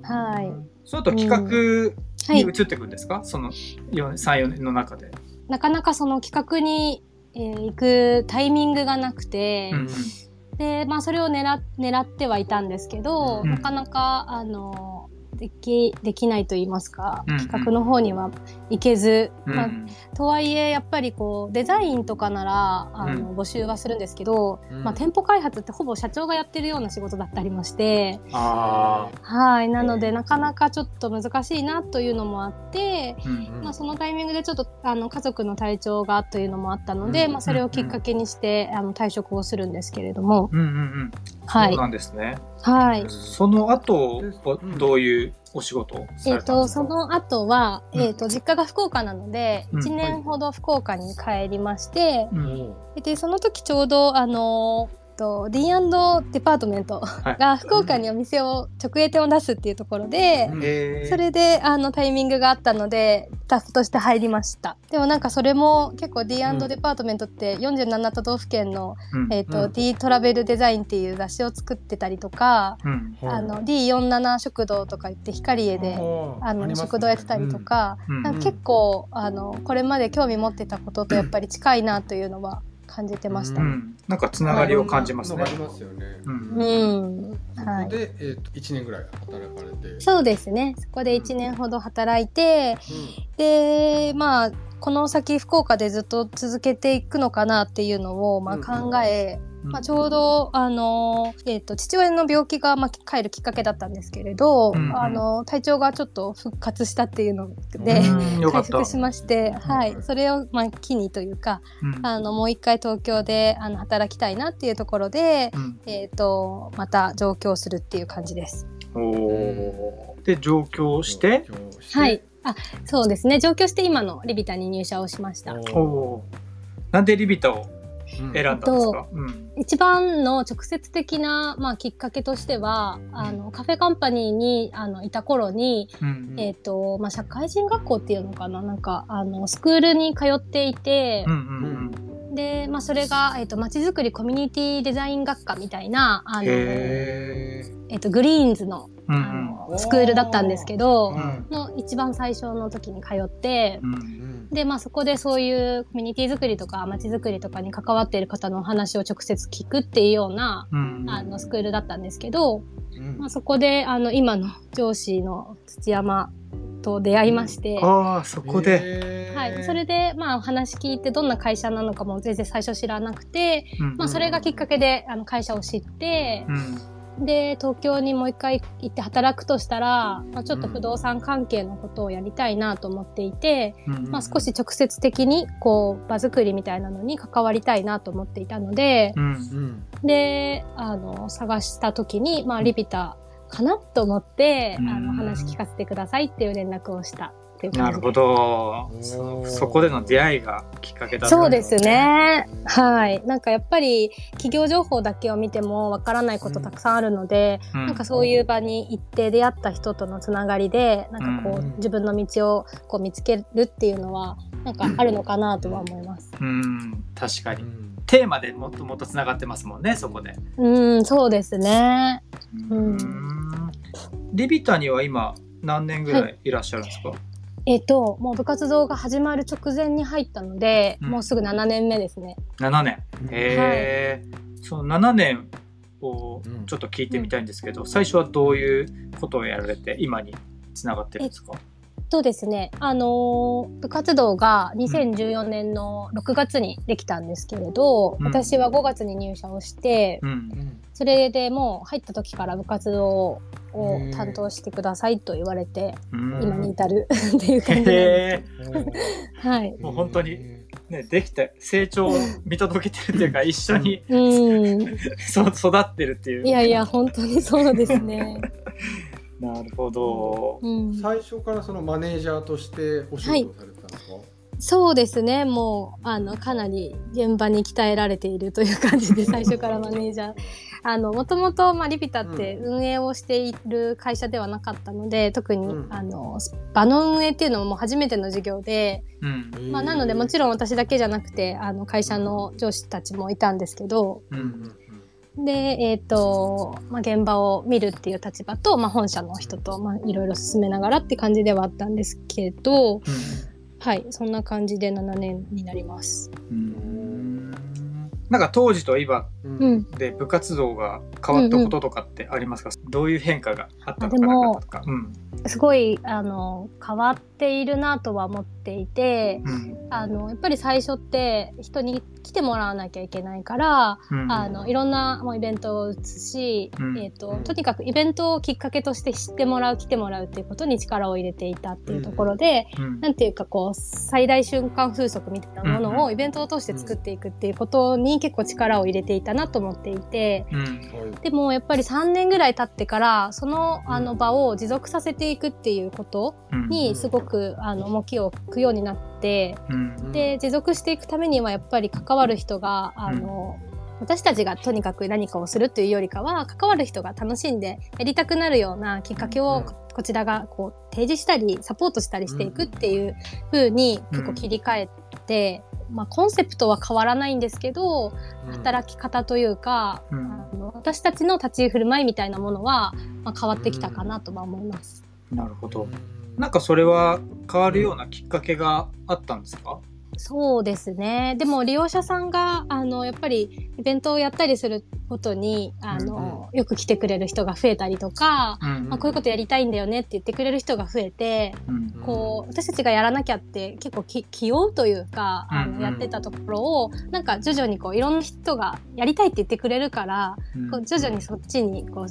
S3: はい。
S2: その後企画
S3: はい。
S2: に移っていくんですか、その34年の中で、
S3: なかなかその企画に、えー行くタイミングがなくて、
S2: うん
S3: で、まあそれを狙狙ってはいたんですけど、
S2: うん。
S3: なかなか、あの、でき、できないと言いますか、
S2: うんうん。
S3: 企画の方には行けず、
S2: うん。
S3: まあとはいえ、やっぱりこう、デザインとかなら、あの、募集はするんですけど、
S1: うん。
S3: まあ店舗開発ってほぼ社長がやってるような仕事だったりまして、
S2: あ
S3: はい。なので、なかなかちょっと難しいなというのもあって、
S2: ーうん。
S3: まあ、そのタイミングでちょっとあの家族の体調がというのもあったので、
S1: うん。
S3: まあ、それをきっかけにして、あの退職をするんですけれども、
S2: うんうんうん。
S3: はい。
S2: そうな。んですね
S3: はい。
S2: その後は
S1: うん
S2: どういうお仕事をさ
S3: えっ、と、
S2: れたんですか、
S3: その後は、
S2: うん。
S3: えっ、と、実家が福岡なので、
S2: うん。
S3: 1年ほど福岡に帰りまして、
S2: うん
S3: で、その時ちょうど、あのと D& デパートメント
S2: はい。
S3: が福岡にお店を直営店を出すっていうところで、
S1: うん。
S2: えー。
S3: それであのタイミングがあったのでスタッフとして入りました。でもなんかそれも結構 D&
S1: うん。
S3: デパートメントって47都道府県の、
S2: うん。
S3: えーと
S1: うん。
S3: D トラベルデザインっていう雑誌を作ってたりとか、
S2: うん。
S3: あの D47 食堂とか言って光栄で、あの食堂やってたりと、か,、
S2: うん。
S3: なんか結構あのこれまで興味持ってたこととやっぱり近いなというのは感じてましたね。
S2: うん、なんかつながりを感じますね
S1: あ。りますよね。
S2: うん
S3: うん、はい
S1: そこで、えっ、と一年ぐらい働かれて。
S3: そうですねそこで1年ほど働いて、
S1: う
S3: でまあこの先福岡でずっと続けていくのかなっていうのを、まあ、
S1: うん
S3: 考え、まあ、ちょうど、あのえっと父親の病気が、まあ、帰るきっかけだったんですけれど、
S2: うん
S3: あの体調がちょっと復活したっていうので、回復しまして、はい、それを、まあ、機にというか
S2: うん。
S3: あのもう一回東京であの働きたいなっていうところで、
S2: うん。
S3: えっとまた上京するっていう感じです。
S2: おー。で上京して、
S1: 上京して。
S3: はい。あ、そうですね。上京して今のリビタに入社をしました。
S2: おー。なんでリビタを？
S1: うん
S2: 選んだんですか、うん。
S3: 一番の直接的な、まあ、きっかけとしては、あの、カフェカンパニーに、あの、いた頃に、
S2: うん
S3: えっ、と、まあ、社会人学校っていうのかな？なんか、あの、スクールに通っていて
S2: うん、うん
S3: で、まあ、それが、えっ、と、まちづくりコミュニティデザイン学科みたいな、あの、え
S1: へ
S3: っ、と、グリーンズの、
S2: うん
S3: スクールだったんですけど、
S1: うん。
S3: の一番最初の時に通って、
S2: うん
S1: うんうん
S3: で、まあそこでそういうコミュニティ作りとか街づくりとかに関わっている方のお話を直接聞くっていうような、
S2: うん
S3: あの、スクールだったんですけど、
S1: うん
S3: まあそこで、あの、今の上司の土山と出会いまして、
S2: ああ、そこで。
S3: はい。それで、まあ、お話聞いて、どんな会社なのかも全然最初知らなくて、
S2: うん
S3: まあ、それがきっかけで、あの、会社を知って
S2: う、ん。
S3: で、東京にもう一回行って働くとしたら、まあ、ちょっと不動産関係のことをやりたいなと思っていて、
S2: うん
S3: まあ、少し直接的に、こう、場作りみたいなのに関わりたいなと思っていたので
S2: う、ん。
S1: うん。
S3: で、あの、探した時に、まあ、リビタかなと思って、
S2: うん。
S3: あの、話聞かせてくださいっていう連絡をしたっていう感じです。
S2: なるほど。
S1: おー
S2: そこでの出会いがきっかけだったん
S3: そうですね。
S1: うん
S3: はい。なんかやっぱり企業情報だけを見てもわからないことたくさんあるので、
S2: うん
S3: なんかそういう場に行って出会った人とのつながりで、なんかこう、
S1: うん
S3: 自分の道をこう見つけるっていうのは、なんかあるのかなとは思います。
S2: うん、確かに。
S1: うん
S2: テーマでもっともっとつながってますもんね、そこで。
S3: うん、そうですね。うん
S2: んリビタには今何年ぐらいいらっしゃるんですか、
S3: えっ、と、もう部活動が始まる直前に入ったので、
S2: うん
S3: もうすぐ7年目ですね。
S2: ?7 年。へえ、その7年を
S1: うん
S2: ちょっと聞いてみたいんですけど、最初はどういうことをやられて今につながってるんですか？
S3: そうですね。あのー部活動が2014年の6月にできたんですけれど、
S2: うん
S3: 私は5月に入社をして、
S2: うん。
S1: うん
S3: それでもう入った時から部活動を担当してくださいと言われて、
S2: うん
S3: 今に至る っていう感じで。はい。
S2: もう本当にえ、ね、できて成長を見届けてるっていうか、一緒に
S3: うん。
S2: そ育ってるっていう。
S3: いやいや、本当にそうですね。
S2: なるほど。
S3: うん。
S1: 最初からそのマネージャーとしてお仕事をされてたんですか、
S3: そうですね。もう、あの、かなり現場に鍛えられているという感じで、最初からマネージャー。あの、もともと、まあ、リピタって運営をしている会社ではなかったので、特に、
S1: うん
S3: あの、場の運営っていうのももう初めての授業で、
S2: うん。
S3: まあ、なので、もち
S1: ろ
S3: ろん私だけじゃなくて、あの、会社の上司たちもいたんですけど、
S2: う。
S1: うんん
S3: で、えっ、と、まあ、現場を見るっていう立場と、まあ、本社の人と、まあ、いろいろ進めながらって感じではあったんですけど、はい、そんな感じで7年になります。
S2: うんなんか当時と今
S1: うん
S3: うん。
S2: で部活動が変わったこととかってありますか、どういう変化があったのかなかとか。うん。
S3: すごい、あの、変わっているなとは思っていて、
S2: うん。
S3: あの、やっぱり最初って人に来てもらわなきゃいけないから、
S2: うん。
S3: あの、いろんなもうイベントを打つし、
S2: うん。
S3: えっ、と、とにかくイベントをきっかけとして知ってもらう、来てもらうっていうことに力を入れていたっていうところで、
S2: うん。
S3: なんていうかこう、最大瞬間風速みたいなものをイベントを通して作っていくっていうことに結構力を入れていたなと思っていて、でもやっぱり3年ぐらい経ってから、そのあの場を持続させていくっていうこと
S2: うん。
S3: にすごくあの重きを置くようになって、
S2: うん
S3: で、持続していくためにはやっぱり関わる人が、あの、私たちがとにかく何かをするというよりかは、関わる人が楽しんでやりたくなるようなきっかけを
S1: うん
S3: ここちらがこう提示したり、サポートしたりしていくっていう風に結構切り替えて、まあコンセプトは変わらないんですけど、働き方というか、
S2: うん。
S3: あの私たちの立ち振る舞いみたいなものは、まあ、変わってきたかなとは思います。
S2: なるほど。なんかそれは変わるようなきっかけがあったんですか？
S3: そうですね。でも利用者さんが、あの、やっぱりイベントをやったりすることに、あの、よく来てくれる人が増えたりとか、
S2: うん
S3: まあ、こういうことやりたいんだよねって言ってくれる人が増えて、
S2: うん
S3: こう、私たちがやらなきゃって結構き気負うというか、あの、
S2: うんうん。
S3: やってたところを、なんか徐々にこう、いろんな人がやりたいって言ってくれるから、
S2: うん。
S3: こう徐々にそっちにこう、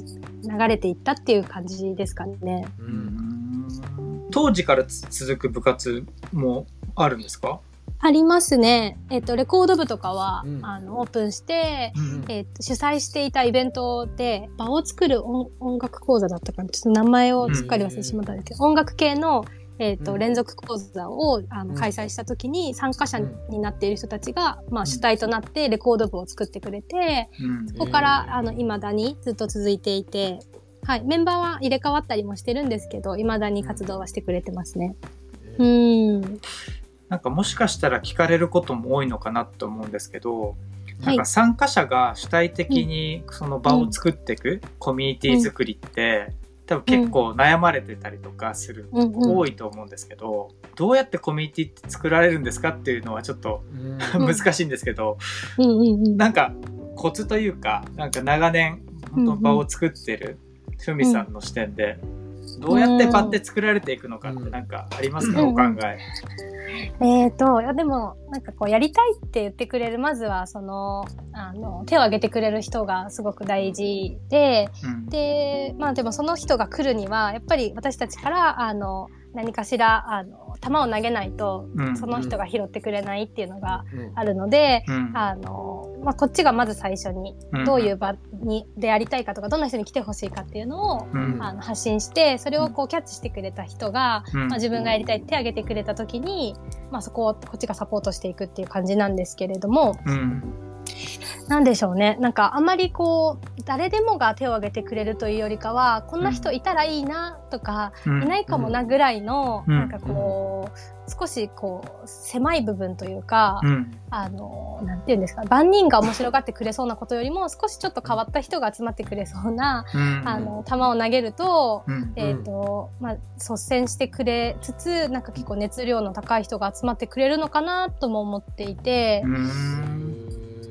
S3: 流れていったっていう感じですかね。
S1: う
S2: うんん当時からつ続く部活もあるんですか？
S3: ありますね。えっ、と、レコード部とかは、
S1: うん。
S3: あの、オープンして、
S2: うん
S3: えーと主催していたイベントで場を作る音音楽講座だったかな。ちょっと名前をすっかり忘れてしまったんですけど、音楽系の、えーと
S1: うん。
S3: 連続講座をあの
S1: うん。
S3: 開催した時に参加者
S1: うん。
S3: になっている人たちが、まあ、
S2: ん。
S3: 主体となってレコード部を作ってくれて、
S2: うん。
S3: そこからあの未だにずっと続いていて、はい、メンバーは入れ替わったりもしてるんですけど未だに活動はしてくれてますね。うん、
S2: なんかもしかしたら聞かれることも多いのかなと思うんですけど、
S3: は
S2: ないんか参加者が主体的にその場を作っていくコミュニティ作りって、多分結構悩まれてたりとかする、
S3: うんうん
S2: 多いと思うんですけどどうやってコミュニティって作られるんですかっていうのはちょっと
S1: うん。
S2: 難しいんですけど、
S3: うんうんうん。
S2: なんかコツというかなんか長年本当場を作ってるふみさんの視点で、どうやって場って作られていくのかってなんかありますか、
S3: うん。
S2: お考え。
S3: えーと、いやでも、なんかこう、やりたいって言ってくれる、まずは、その、あの、手を挙げてくれる人がすごく大事で、
S2: うん。
S3: で、まあでもその人が来るには、やっぱり私たちから、あの、何かしら、あの、球を投げないと、
S2: うん。
S3: その人が拾ってくれないっていうのが
S1: うん。
S3: あるので、
S2: うん。
S3: あの、まあこっちがまず最初に、どういう場に、でやりたいかとか、どんな人に来てほしいかっていうのを、
S2: うん。
S3: あの発信してそれをこうキャッチしてくれた人が、
S2: うん。
S3: まあ、自分がやりたいって手を挙げてくれた時に、まあ、そこをこっちがサポートしていくっていう感じなんですけれども
S2: うん
S3: なんでしょうね。なんかあんまりこう誰でもが手を挙げてくれるというよりかはこんな人いたらいいなとか、
S2: うん。
S3: いないかもなぐらいの、
S2: うん。
S3: なんかこう、少しこう狭い部分というか、
S2: うん。
S3: あのなんていうんですか万人が面白がってくれそうなことよりも少しちょっと変わった人が集まってくれそうな、
S2: うん。
S3: あの球を投げると、
S2: うん。
S3: えーとまあ、率先してくれつつなんか結構熱量の高い人が集まってくれるのかなとも思っていて、
S2: うん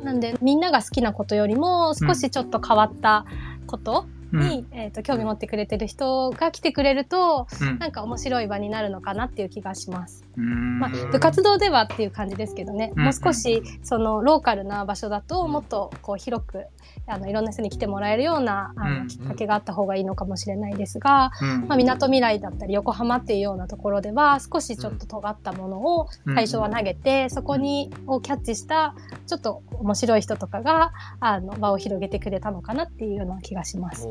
S3: なんでみんなが好きなことよりも少しちょっと変わったことに、えー、と興味持ってくれてる人が来てくれると
S2: うん。
S3: なんか面白い場になるのかなっていう気がします。
S2: うん。
S3: まあ、部活動ではっていう感じですけどね、
S2: うん。
S3: もう少しそのローカルな場所だともっとこう広くあのいろんな人に来てもらえるようなあ
S2: うん
S3: のきっかけがあった方がいいのかもしれないですが、
S2: うん。
S3: まあ、港未来だったり横浜っていうようなところでは少しちょっと尖ったものを最初は投げて、そこにをキャッチしたちょっと面白い人とかがあの場を広げてくれたのかなっていうような気がします。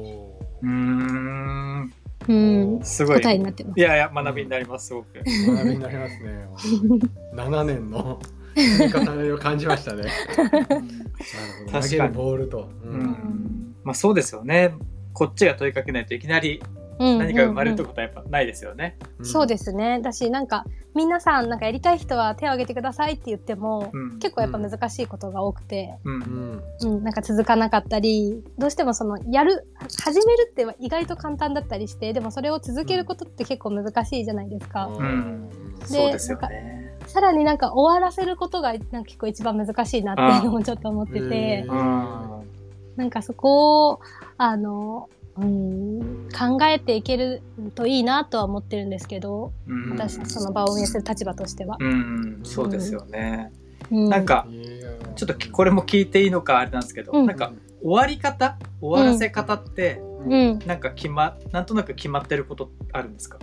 S2: うん。
S3: うん、
S2: すごい。
S3: 答えになってます。
S2: い。やいや学びになりますすごく。
S1: 学びになりますね。7年の積み重ねを感じましたね。なるほど。投げる
S2: 確かに
S1: ボールと。う
S2: うんんまあそうですよね。こっちが問いかけないといきなり
S3: うん
S2: 何か生まれるってことはやっぱないですよね。
S3: そうですね。だし、なんか、皆さん、なんかやりたい人は手を挙げてくださいって言っても、
S2: うん
S3: 結構やっぱ難しいことが多くて、
S2: う
S1: うんん。
S3: うん、なんか続かなかったり、どうしてもその、やる、始めるって意外と簡単だったりして、でもそれを続けることって結構難しいじゃないですか。
S2: ん
S3: で
S2: そうですよね。
S3: さらになんか終わらせることが、なんか結構一番難しいなっていうのもちょっと思ってて。なんかそこを、あの、うん、考えていけるといいなとは思ってるんですけど、
S2: うん。
S3: 私、その場を運営する立場としては。
S2: うん。そうですよね。
S3: う
S2: なん、かちょっとこれも聞いていいのかあれなんですけど、
S3: うん。
S2: なんか終わり方終わらせ方って、
S3: うん、
S2: なんか決まなんとなく決まってることあるんですか、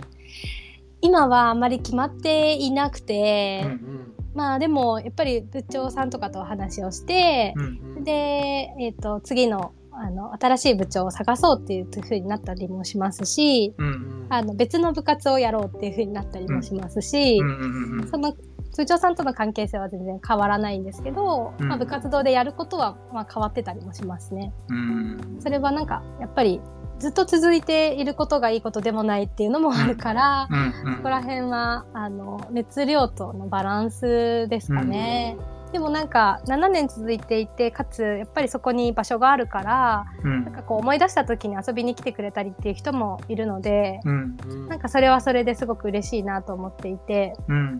S3: 今はあまり決まっていなくて、
S2: うん
S1: うん。
S3: まあでもやっぱり部長さんとかとお話をして、
S2: うん
S3: で、えっと次のあの新しい部長を探そうっていうふうになったりもしますし
S2: うん
S3: あの別の部活をやろうっていうふうになったりもしますし、
S2: うんうんうん。
S3: その部長さんとの関係性は全然変わらないんですけど、
S2: うん。
S3: まあ、部活動でやることはまあ変わってたりもしますね。
S2: うん。
S3: それはなんかやっぱりずっと続いていることがいいことでもないっていうのもあるから、
S2: うん
S3: ここら辺はあの熱量とのバランスですかね。でもなんか7年続いていてかつやっぱりそこに場所があるから
S2: うん。
S3: なんかこう思い出した時に遊びに来てくれたりっていう人もいるので
S2: うん。
S1: うん
S3: なんかそれはそれですごく嬉しいなと思っていて。
S2: うん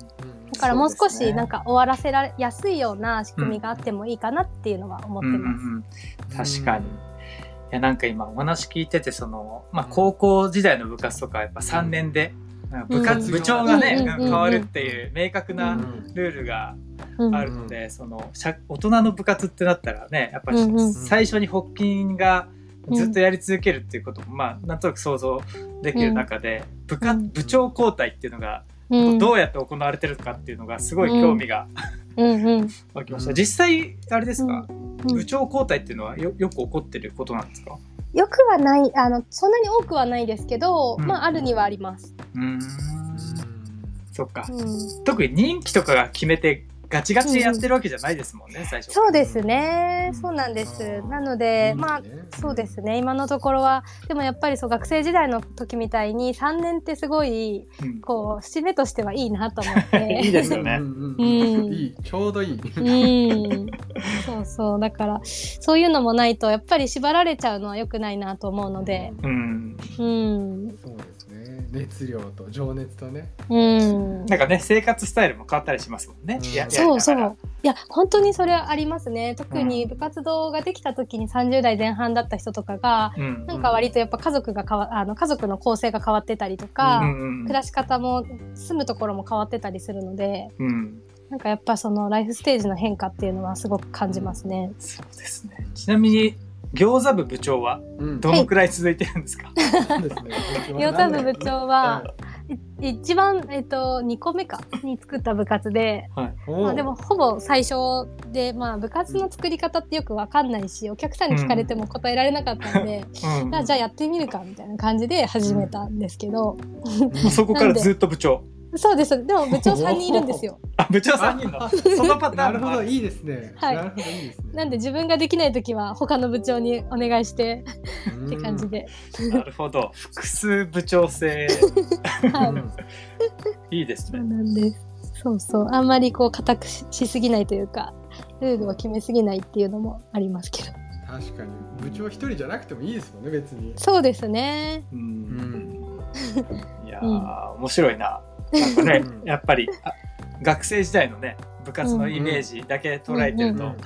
S3: だからもう少しなんか終わらせられやすいような仕組みがあってもいいかなっていうのは思って
S2: うん
S3: ます。
S2: うんうん。確かに。いやなんか今お話聞いててその、まあ、高校時代の部活とかやっぱ3年で、部活、
S1: うん。
S2: 部長がね、
S3: うんうんうんうん
S2: 変わるっていう明確
S1: う
S2: なんルールが
S3: うん。
S2: あるので、その社大人の部活ってなったらねやっぱ
S3: うんうん
S2: 最初に発起がずっとやり続けるっていうことも、まあなんとなく想像できる中で、部下
S3: うん。
S2: 部長交代っていうのが
S3: うん
S2: どうやって行われてるのかっていうのがすごい興味が
S3: うんうん。
S2: 湧きました。
S1: うん
S2: 実際あれですか、
S3: うん。
S2: 部長交代っていうのはよよく起こってることなんですか？
S3: よくはないあのそんなに多くはないですけど、
S2: うん。
S3: まああるにはあります。
S2: うーん。そっか、
S3: うん。
S2: 特に任期とかが決めてガチガチでやってるわけじゃないですもんね、最初。
S3: そうですね
S2: う。ん
S3: そうなんです。なので、まあそうですね。今のところは、でもやっぱりそう、学生時代の時みたいに3年ってすごい、
S2: うん
S3: こう、節目としてはいいなと思って。
S2: いいですよね
S1: うんいいちょうどいい。
S3: うん。そうそう。だから、そういうのもないと、やっぱり縛られちゃうのは良くないなと思うので、
S2: うん。
S3: うん。
S1: そうですね。熱量と情熱とね。
S3: うん。
S2: なんかね、生活スタイルも変わったりしますもんね。
S1: うん
S2: やや
S3: そうそう。いや、本当にそれはありますね。特に部活動ができた時に30代前半だった人とかが、
S2: うん
S3: なんか割とやっぱ家族が変わ、あの、家族の構成が変わってたりとか、
S2: うんうん
S3: 暮らし方も住むところも変わってたりするので、
S2: うん。
S3: なんかやっぱそのライフステージの変化っていうのはすごく感じますね。
S2: そうですね。ちなみに、餃子部部長は
S1: うん。
S2: どのくらい続いてるんですか、
S1: そうですね。
S3: 餃子部部長は、い一番、えっと、2個目かに作った部活で、
S1: お
S3: まあ、でもほぼ最初で、まあ、部活の作り方ってよくわかんないしお客さんに聞かれても答えられなかったんで、
S2: うん。
S3: あじゃあやってみるかみたいな感じで始めたんですけど、
S2: そこからずっと部長。
S3: そうですでも部長3人いるんですよ
S2: あ、部長3人の？そのパターン
S1: なるほど、いいですね。
S3: はい
S1: なるほど、いいですね。
S3: なんで自分ができない時は他の部長にお願いして
S1: うん
S3: って感じ。で、
S2: なるほど。複数部長制。
S3: はい
S1: うん
S2: いいです
S3: そう
S2: ね。
S3: なんですそうそうあんまりこう固くししすぎないというかルールを決めすぎないっていうのもありますけど
S1: 確かに部長一人じゃなくてもいいですもんね別に。
S3: そうですね
S2: う。
S1: うんん。
S2: いやー、面白いな。なんかね
S1: う、ん。
S2: やっぱり、あ学生時代のね、部活のイメージだけ捉えてると、
S3: うん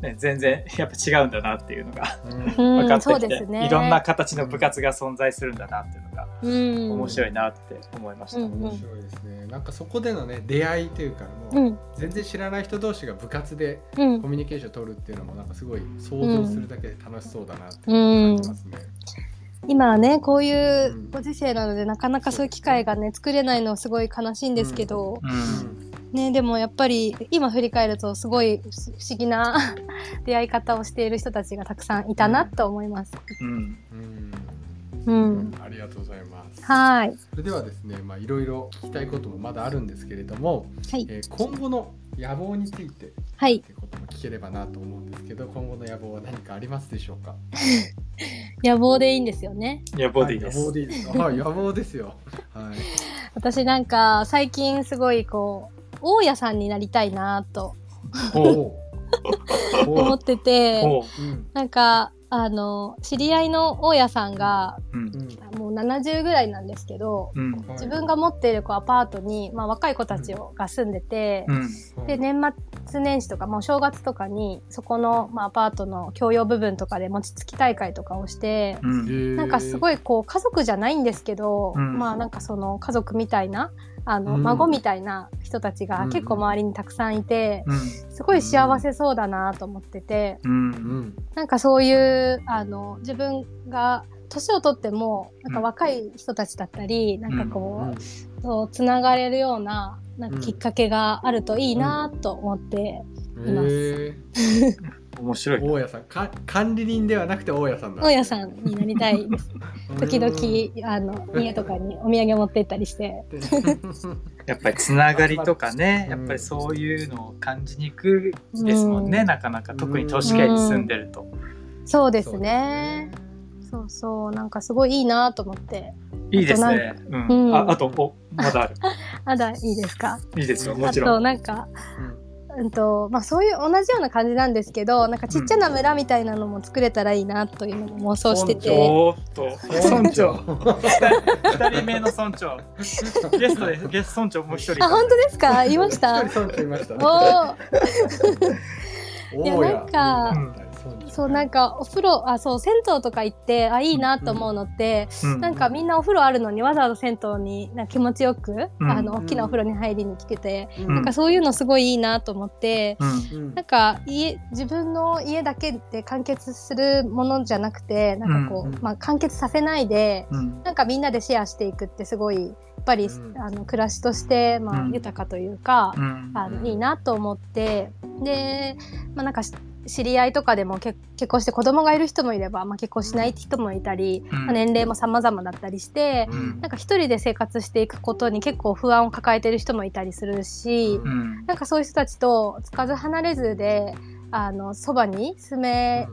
S2: ね、全然やっぱ違うんだなっていうのが
S1: うん。
S3: うん、
S2: 分かってきて、
S3: ね。
S2: いろんな形の部活が存在するんだなっていうのが
S3: うん。
S2: 面白いなって思いました。
S3: うん
S1: 面白いですね。なんかそこでのね出会いというか
S3: う
S1: もうん。全然知らない人同士が部活で
S3: うん。
S1: コミュニケーション取るっていうのもなんかすごい想像するだけで楽しそうだなって
S3: うん
S1: 感じますね。
S3: 今はねこういうご時世なのでなかなかそういう機会がね作れないのはすごい悲しいんですけど、
S2: うん。
S3: ねでもやっぱり今振り返るとすごい不思議な 出会い方をしている人たちがたくさんいたなと思います。
S2: うん。
S1: うん
S3: うん、
S1: ありがとうございます。
S3: はい
S1: それではですね、まあいろいろ聞きたいこともまだあるんですけれども、
S3: はい
S1: えー今後の野望についてっ
S3: はい
S1: てことも聞ければなと思うんですけど、今後の野望は何かありますでしょうか？
S3: 野望でいいんですよね。
S2: いや、ボディです。
S1: はい野望でいいです。はい、野望ですよ。はい。
S3: 私なんか最近すごいこう大家さんになりたいなと 思ってて
S2: ほ
S1: うん
S3: なんかあの知り合いの大家さんが
S2: う。うん。
S1: うん
S3: もう70ぐらいなんですけど
S2: うん。
S3: 自分が持っているこうアパートに、まあ、若い子たちをが住んでて、
S2: うん。
S3: で年末年始とかもう正月とかにそこの、まあ、アパートの共用部分とかで餅つき大会とかをして、
S2: うん。
S3: なんかすご
S1: い。
S3: いこう家族じゃないんですけど、
S2: うん。
S3: まあなんかその家族みたいなあの、
S1: うん。
S3: 孫みたいな人たち
S1: うん。
S3: が結構周りにたくさんいて、
S2: うん。
S3: すごい幸せそうだなと思ってて、
S2: う
S1: うん。ん。
S3: なんかそういうあの自分が年を取ってもなんか若い人たちだったり、なんかこう、そうつながれるようななんかきっかけがあるといいなと思って、
S1: うん。
S3: います
S1: へ
S2: 面白い
S1: ー。大家さんか管理人ではなくて大家さんだ。
S3: 大家さんになりたいです。時
S1: うん
S3: 々あの家とかにお土産持ってったりして。
S2: やっぱりつながりとかね、
S1: うん
S2: やっぱりそういうのを感じにくいですもんね、
S3: うん
S2: なかなか特に都市圏に住んでると。
S3: そうですね。そうそう、なんかすごいいいなと思って。
S2: いいですね。うん
S3: うん
S2: ああと、お、まだある。
S3: あだ、いいですか？
S2: いいですよ、も
S3: あと、
S2: ちろん。
S3: なんか、うんと、まあそういう同じような感じなんですけど、なんかちっちゃな村みたいなのも作れたらいいなというのも妄想してて。
S2: おーっと、
S1: うん
S2: 村長。二人目の村長。ゲストで、ゲスト村長もう一人。
S3: あ、本当ですか？言いました？
S1: 一人村長いましたね。
S3: お おいやなんか
S1: うん
S3: そう、なんかお風呂、あ、そう、銭湯とか行って、あ、いいなと思うのって、
S2: うん。
S3: なんかみんなお風呂あるのにわざわざ銭湯にな気持ちよく、
S2: うん。
S3: あの大きなお風呂に入りに来てて、
S1: うん。
S3: なんかそういうのすごいいいなと思って、なんか家自分の家だけで完結するものじゃなくてなんかこう、
S1: うん
S3: まあ、完結させないで
S2: うん。
S3: なんかみんなでシェアしていくってすごいやっぱり、
S1: うん。
S3: あの暮らしとして、まあ
S2: うん。
S3: 豊かというか、
S2: うん。
S3: あの
S1: うん
S3: いいなと思ってで、まあ、なんかし知り合いとかでも結結婚して子供がいる人もいれば、まあ、結婚しない人もいたり、
S2: うん。
S3: まあ、年齢も様々だったりして、
S1: うん。
S3: なんか一人で生活していくことに結構不安を抱えてる人もいたりするし、
S1: うん。
S2: うん
S3: なんかそういう人たちとつかず離れずであのそばに住め、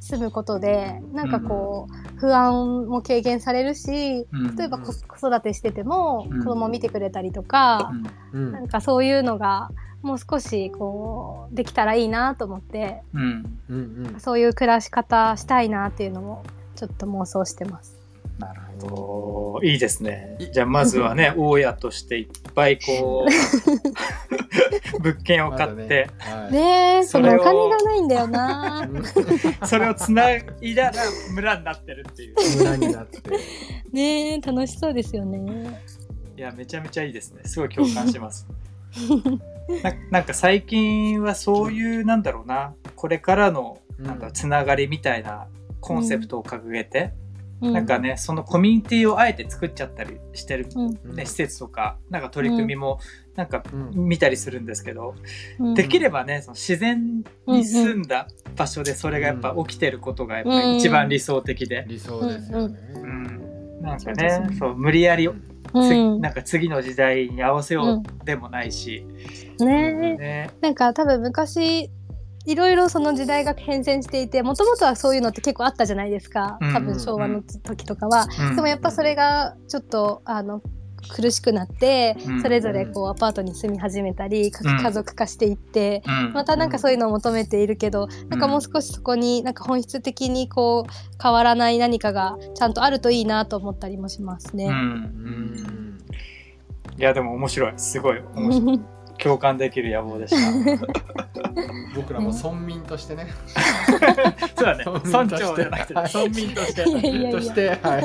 S3: 住むことでなんかこう、不安も軽減されるし
S2: うん。
S3: 例えば子子育てしてても
S2: うん。
S3: 子供を見てくれたりとか、
S1: うん。
S3: なんかそういうのがもう少しこうできたらいいなと思って
S2: うん。
S1: うんうん。
S3: そういう暮らし方したいなっていうのもちょっと妄想してます。
S2: なるほど。いいですね。じゃあまずはね 大家としていっぱいこう 物件を買って、
S1: ね。はい。
S3: ねえそのお金がないんだよな。
S2: それを つないだら村になってるっていう。
S1: 村になって
S3: ねえ楽しそうですよね。
S2: いやめちゃめちゃいいですね。すごい共感します ななんか最近はそういうなんだろうな。これからのなん。だろうつながりみたいなコンセプトを掲げて、
S3: う
S2: なんかねそのコミュニティをあえて作っちゃったりしてる、
S3: うん。
S1: うん。
S2: ね、施設とかなんか取り組みもなんか
S1: うん。
S2: 見たりするんですけど、
S3: うん。
S2: できればねその自然に住んだ場所でそれがやっぱ起きてることがやっぱり一番理想的で、
S1: 理想ですよね。
S2: うん。なんか
S3: そうですね
S2: ね。そう無理やり、
S1: うん。
S2: なんか次の時代に合わせようでもないし、
S3: ね。え
S2: ね。
S3: なんか多分昔いろいろその時代が変遷していてもともとはそういうのって結構あったじゃないですか。
S2: うん
S3: 多分昭和の時とかは、
S2: うん。
S3: でもやっぱそれがちょっとあの苦しくなって、
S2: うん。
S3: それぞれこうアパートに住み始めたり、か
S2: うん。
S3: 家族化していって、
S2: うん。
S3: またなんかそういうのを求めているけど、なんかもう少しそこになんか本質的にこう変わらない何かがちゃんとあるといいなと思ったりもしますね。
S2: うん。
S1: うん。
S2: いやでも面白い。すごい面白い 共感できる野望でした。
S1: 僕らも村民としてね。
S2: そうだね。
S1: 村民として。
S2: 村長じゃなくて
S1: はい。
S2: 村民として。
S3: いやいやいや。
S1: としてはい。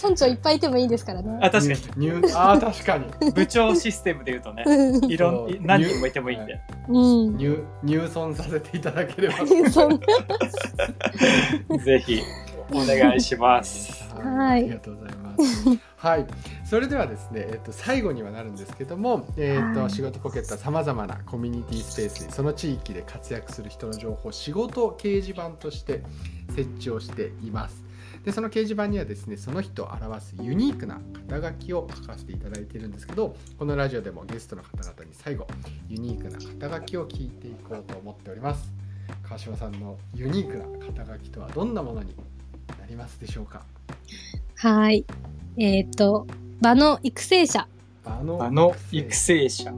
S3: 村長いっぱいいてもいいですからね。
S2: あ確かに。
S1: あー確かに。
S2: 部長システムで言うとねいろん何人もいてもいいんで、
S3: うん。
S1: 入入村させていただければ。
S3: そん
S2: ぜひお願いします。
S3: はい。
S1: ありがとうございます。はい、それではですね、えっと最後にはなるんですけども、えっと
S3: はい
S1: 仕事ポケットはさまざまなコミュニティスペースにその地域で活躍する人の情報を仕事掲示板として設置をしています。でその掲示板にはですねその人を表すユニークな肩書きを書かせていただいているんですけどこのラジオでもゲストの方々に最後ユニークな肩書きを聞いていこうと思っております川島さんのユニークな肩書きとはどんなものになりますでしょうか？
S3: はい。えっ、と、場の育成者。
S1: あの
S2: 育成者。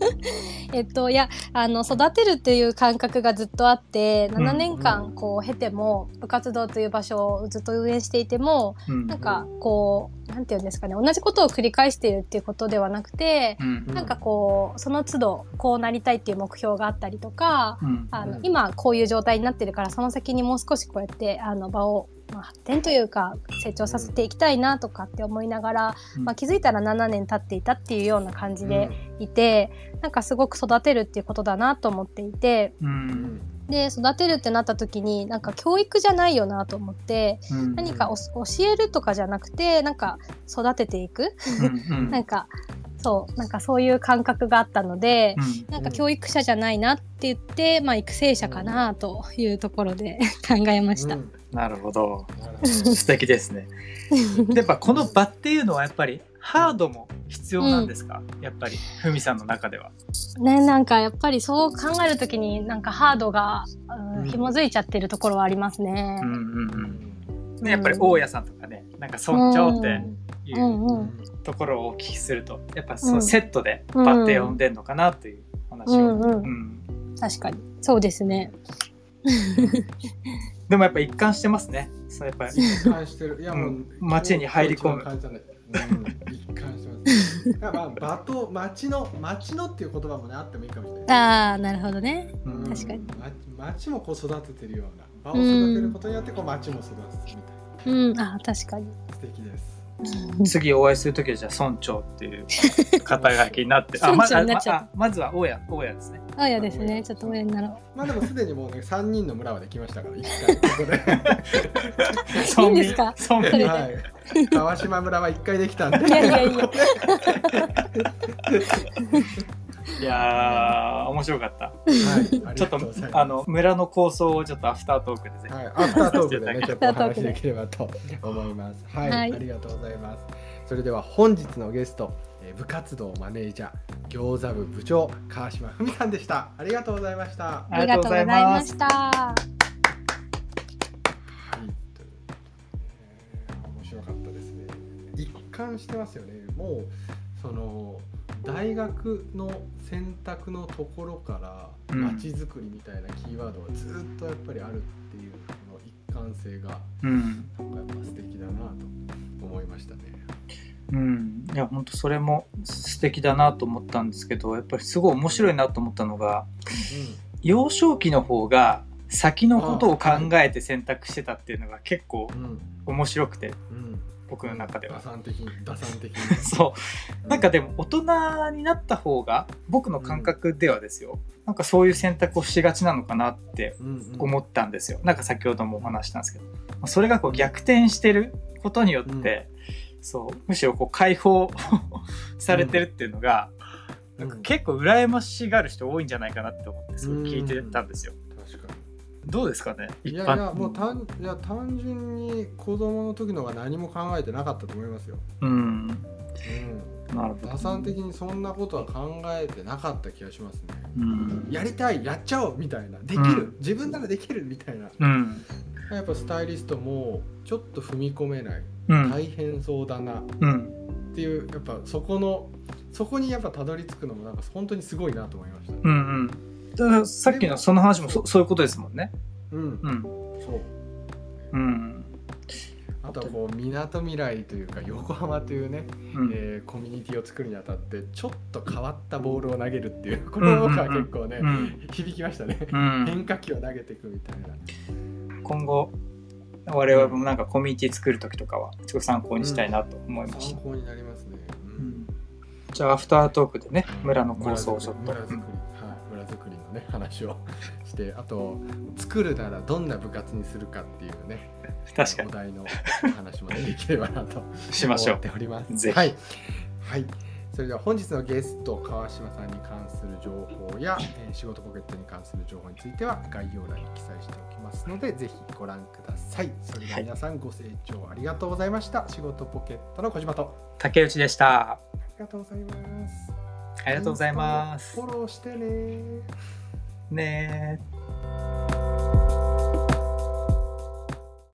S3: えっと、いや、あの、育てるっていう感覚がずっとあって、
S2: ん。
S3: 7年間、こう、経ても、部活動という場所をずっと運営していても、
S2: うん。
S3: なんか、こう、なんていうんですかね、同じことを繰り返しているっていうことではなくて、
S2: うん
S3: なんかこう、その都度、こうなりたいっていう目標があったりとか、
S2: うん。
S3: あの、
S1: うん
S3: 今こういう状態になってるからその先にもう少しこうやってあの場を、まあ、発展というか成長させていきたいなとかって思いながら、
S2: うん。
S3: まあ、気づいたら7年経っていたっていうような感じでいて、なんかすごく育てるっていうことだなと思っていて
S2: う
S1: うんん
S3: で育てるってなった時になんか教育じゃないよなと思って
S2: うん。
S3: 何かお教えるとかじゃなくてなんか育てていく、
S2: うんうん。
S3: なんかそうなんかそういう感覚があったので。
S2: うん
S3: なんか教育者じゃないなって言って、まあ、育成者かなというところで 考えました。
S1: うん。
S2: なるほど
S1: なるほど。
S2: 素敵ですね。でやっぱこの場っていうのはやっぱりハードも必要なんですか、やっぱりふみさんの中では。
S3: ね、なんかやっぱりそう考えるときになんかハードが、うん
S1: うん。
S3: 紐づいちゃってるところはありますね。
S2: う。んうんうんねやっぱり大家さんとかねなんか村長っていううん
S3: うん
S2: ところをお聞きするとやっぱそうの
S3: ん。
S2: セットでバッて呼んでんのかなという話を、
S3: うんうん
S2: うん。
S3: 確かに。そうですね。
S2: でもやっぱ一貫してますね。そうやっぱり。
S1: 一貫してる。いやもう、
S2: うん。街に入り込む
S1: うん。一貫してますまあ場と街の街のっていう言葉もねあってもいいかもしれない。
S3: ああなるほどね。
S2: うん。
S3: 確かに。
S1: ま街もこう育ててるような。場を育てることによってこう街も育つみたい
S3: うん。あー確かに。
S1: な素敵です
S2: 次お会いする時はじゃあ村長っていう 肩書きになって。あま
S3: 村長になっちゃう
S2: あままずは大家大家ですね。
S3: あいやですね。ちょっと親になろう。
S1: まあでもすでにもうね三人の村はできましたから一回。ここで
S3: いいんですか？
S2: 村民。
S3: それで。
S1: はい。川島村は一回できたんで。
S3: いやいやいや。
S2: いやー、面白かった。
S1: はい、あり
S2: ちょっと
S1: がとうございます。
S2: あの村の構想をちょっとアフタートークでぜひ。
S1: はい、アフタートークでね、ちょっとお話しできればと思います。はい、
S3: はい
S1: ありがとうございます。それでは本日のゲスト、えー部活動マネージャー、餃子部部長、川島文さんでした。ありがとうございました。は
S3: ありがとうございました。
S1: い、といえー面白かったですね。一貫してますよね。もうその大学の選択のところから
S2: うん
S1: 街づくりみたいなキーワードがずっとやっぱりあるっていうこの一貫性が
S2: うん。
S1: なんかやっぱ素敵だなと思いましたね。
S2: うん。いや、本当それも素敵だなと思ったんですけど、やっぱりすごい面白いなと思ったのが、幼少期の方が先のことを考えて選択してたっていうのが結構
S1: うん、うん、
S2: 面白くて、
S1: うん。
S2: 僕の中では
S1: 打。算的に、打算的に。
S2: そう。なんかでも大人になった方が僕の感覚ではですよ、なんかそういう選択をしがちなのかなって
S1: うん、うん、
S2: 思ったんですよ。なんか先ほどもお話したんですけど、それがこう逆転してることによって、そう、むしろこう解放 されてるっていうのが、
S1: うん
S2: なんか結構羨ましがる人多いんじゃないかなって思ってすごい聞いてたんですよ。
S1: 確か
S2: どうですかね？
S1: に。いやいや、もう単いや単純に子供の時のが何も考えてなかったと思いますよ。
S2: うん。
S1: うん。
S2: なるほど。
S1: 打算的にそんなことは考えてなかった気がしますね。
S2: うん。
S1: やりたい、やっちゃおうみたいな、できる、
S2: うん
S1: 自分ならできるみたいな。
S2: うん。
S1: やっぱスタイリストもちょっと踏み込めない、
S2: うん。
S1: 大変そうだなっ
S2: うん。
S1: ていう、やっぱそこの、そこにやっぱたどり着くのもなんか本当にすごいなと思いました。
S2: うん。うん。だからさっきのその話もそそういうことですもんね。
S1: うん、
S2: うん。
S1: そう。
S2: うん。
S1: あとはこう、みなとみらいというか、横浜というね、
S2: うん。
S1: えーコミュニティを作るにあたって、ちょっと変わったボールを投げるっていう、これは僕は結構ね、
S2: うん。
S1: 響きましたね。
S2: うん。
S1: 変化球を投げていくみたいな。
S2: 今後我々もなんかコミュニティ作る時とかはちょっと参考にしたいなと思いました、
S1: 参考になりますね。
S2: じゃあアフタートークでね村の構想をちょっと
S1: のね話をして、あと作るならどんな部活にするかっていうね、
S2: 確かに
S1: お題の話もねできればなと
S2: しましょう
S1: 思っております。はい、はい。それでは本日のゲスト川島さんに関する情報や、えー仕事ポケットに関する情報については概要欄に記載しておきますのでぜひご覧ください。それでは皆さんご清聴ありがとうございました。仕事ポケットの小島と
S2: 竹内でした
S1: ありがとうございます。
S2: ありがとうございます
S1: フォローしてね。
S2: ねえ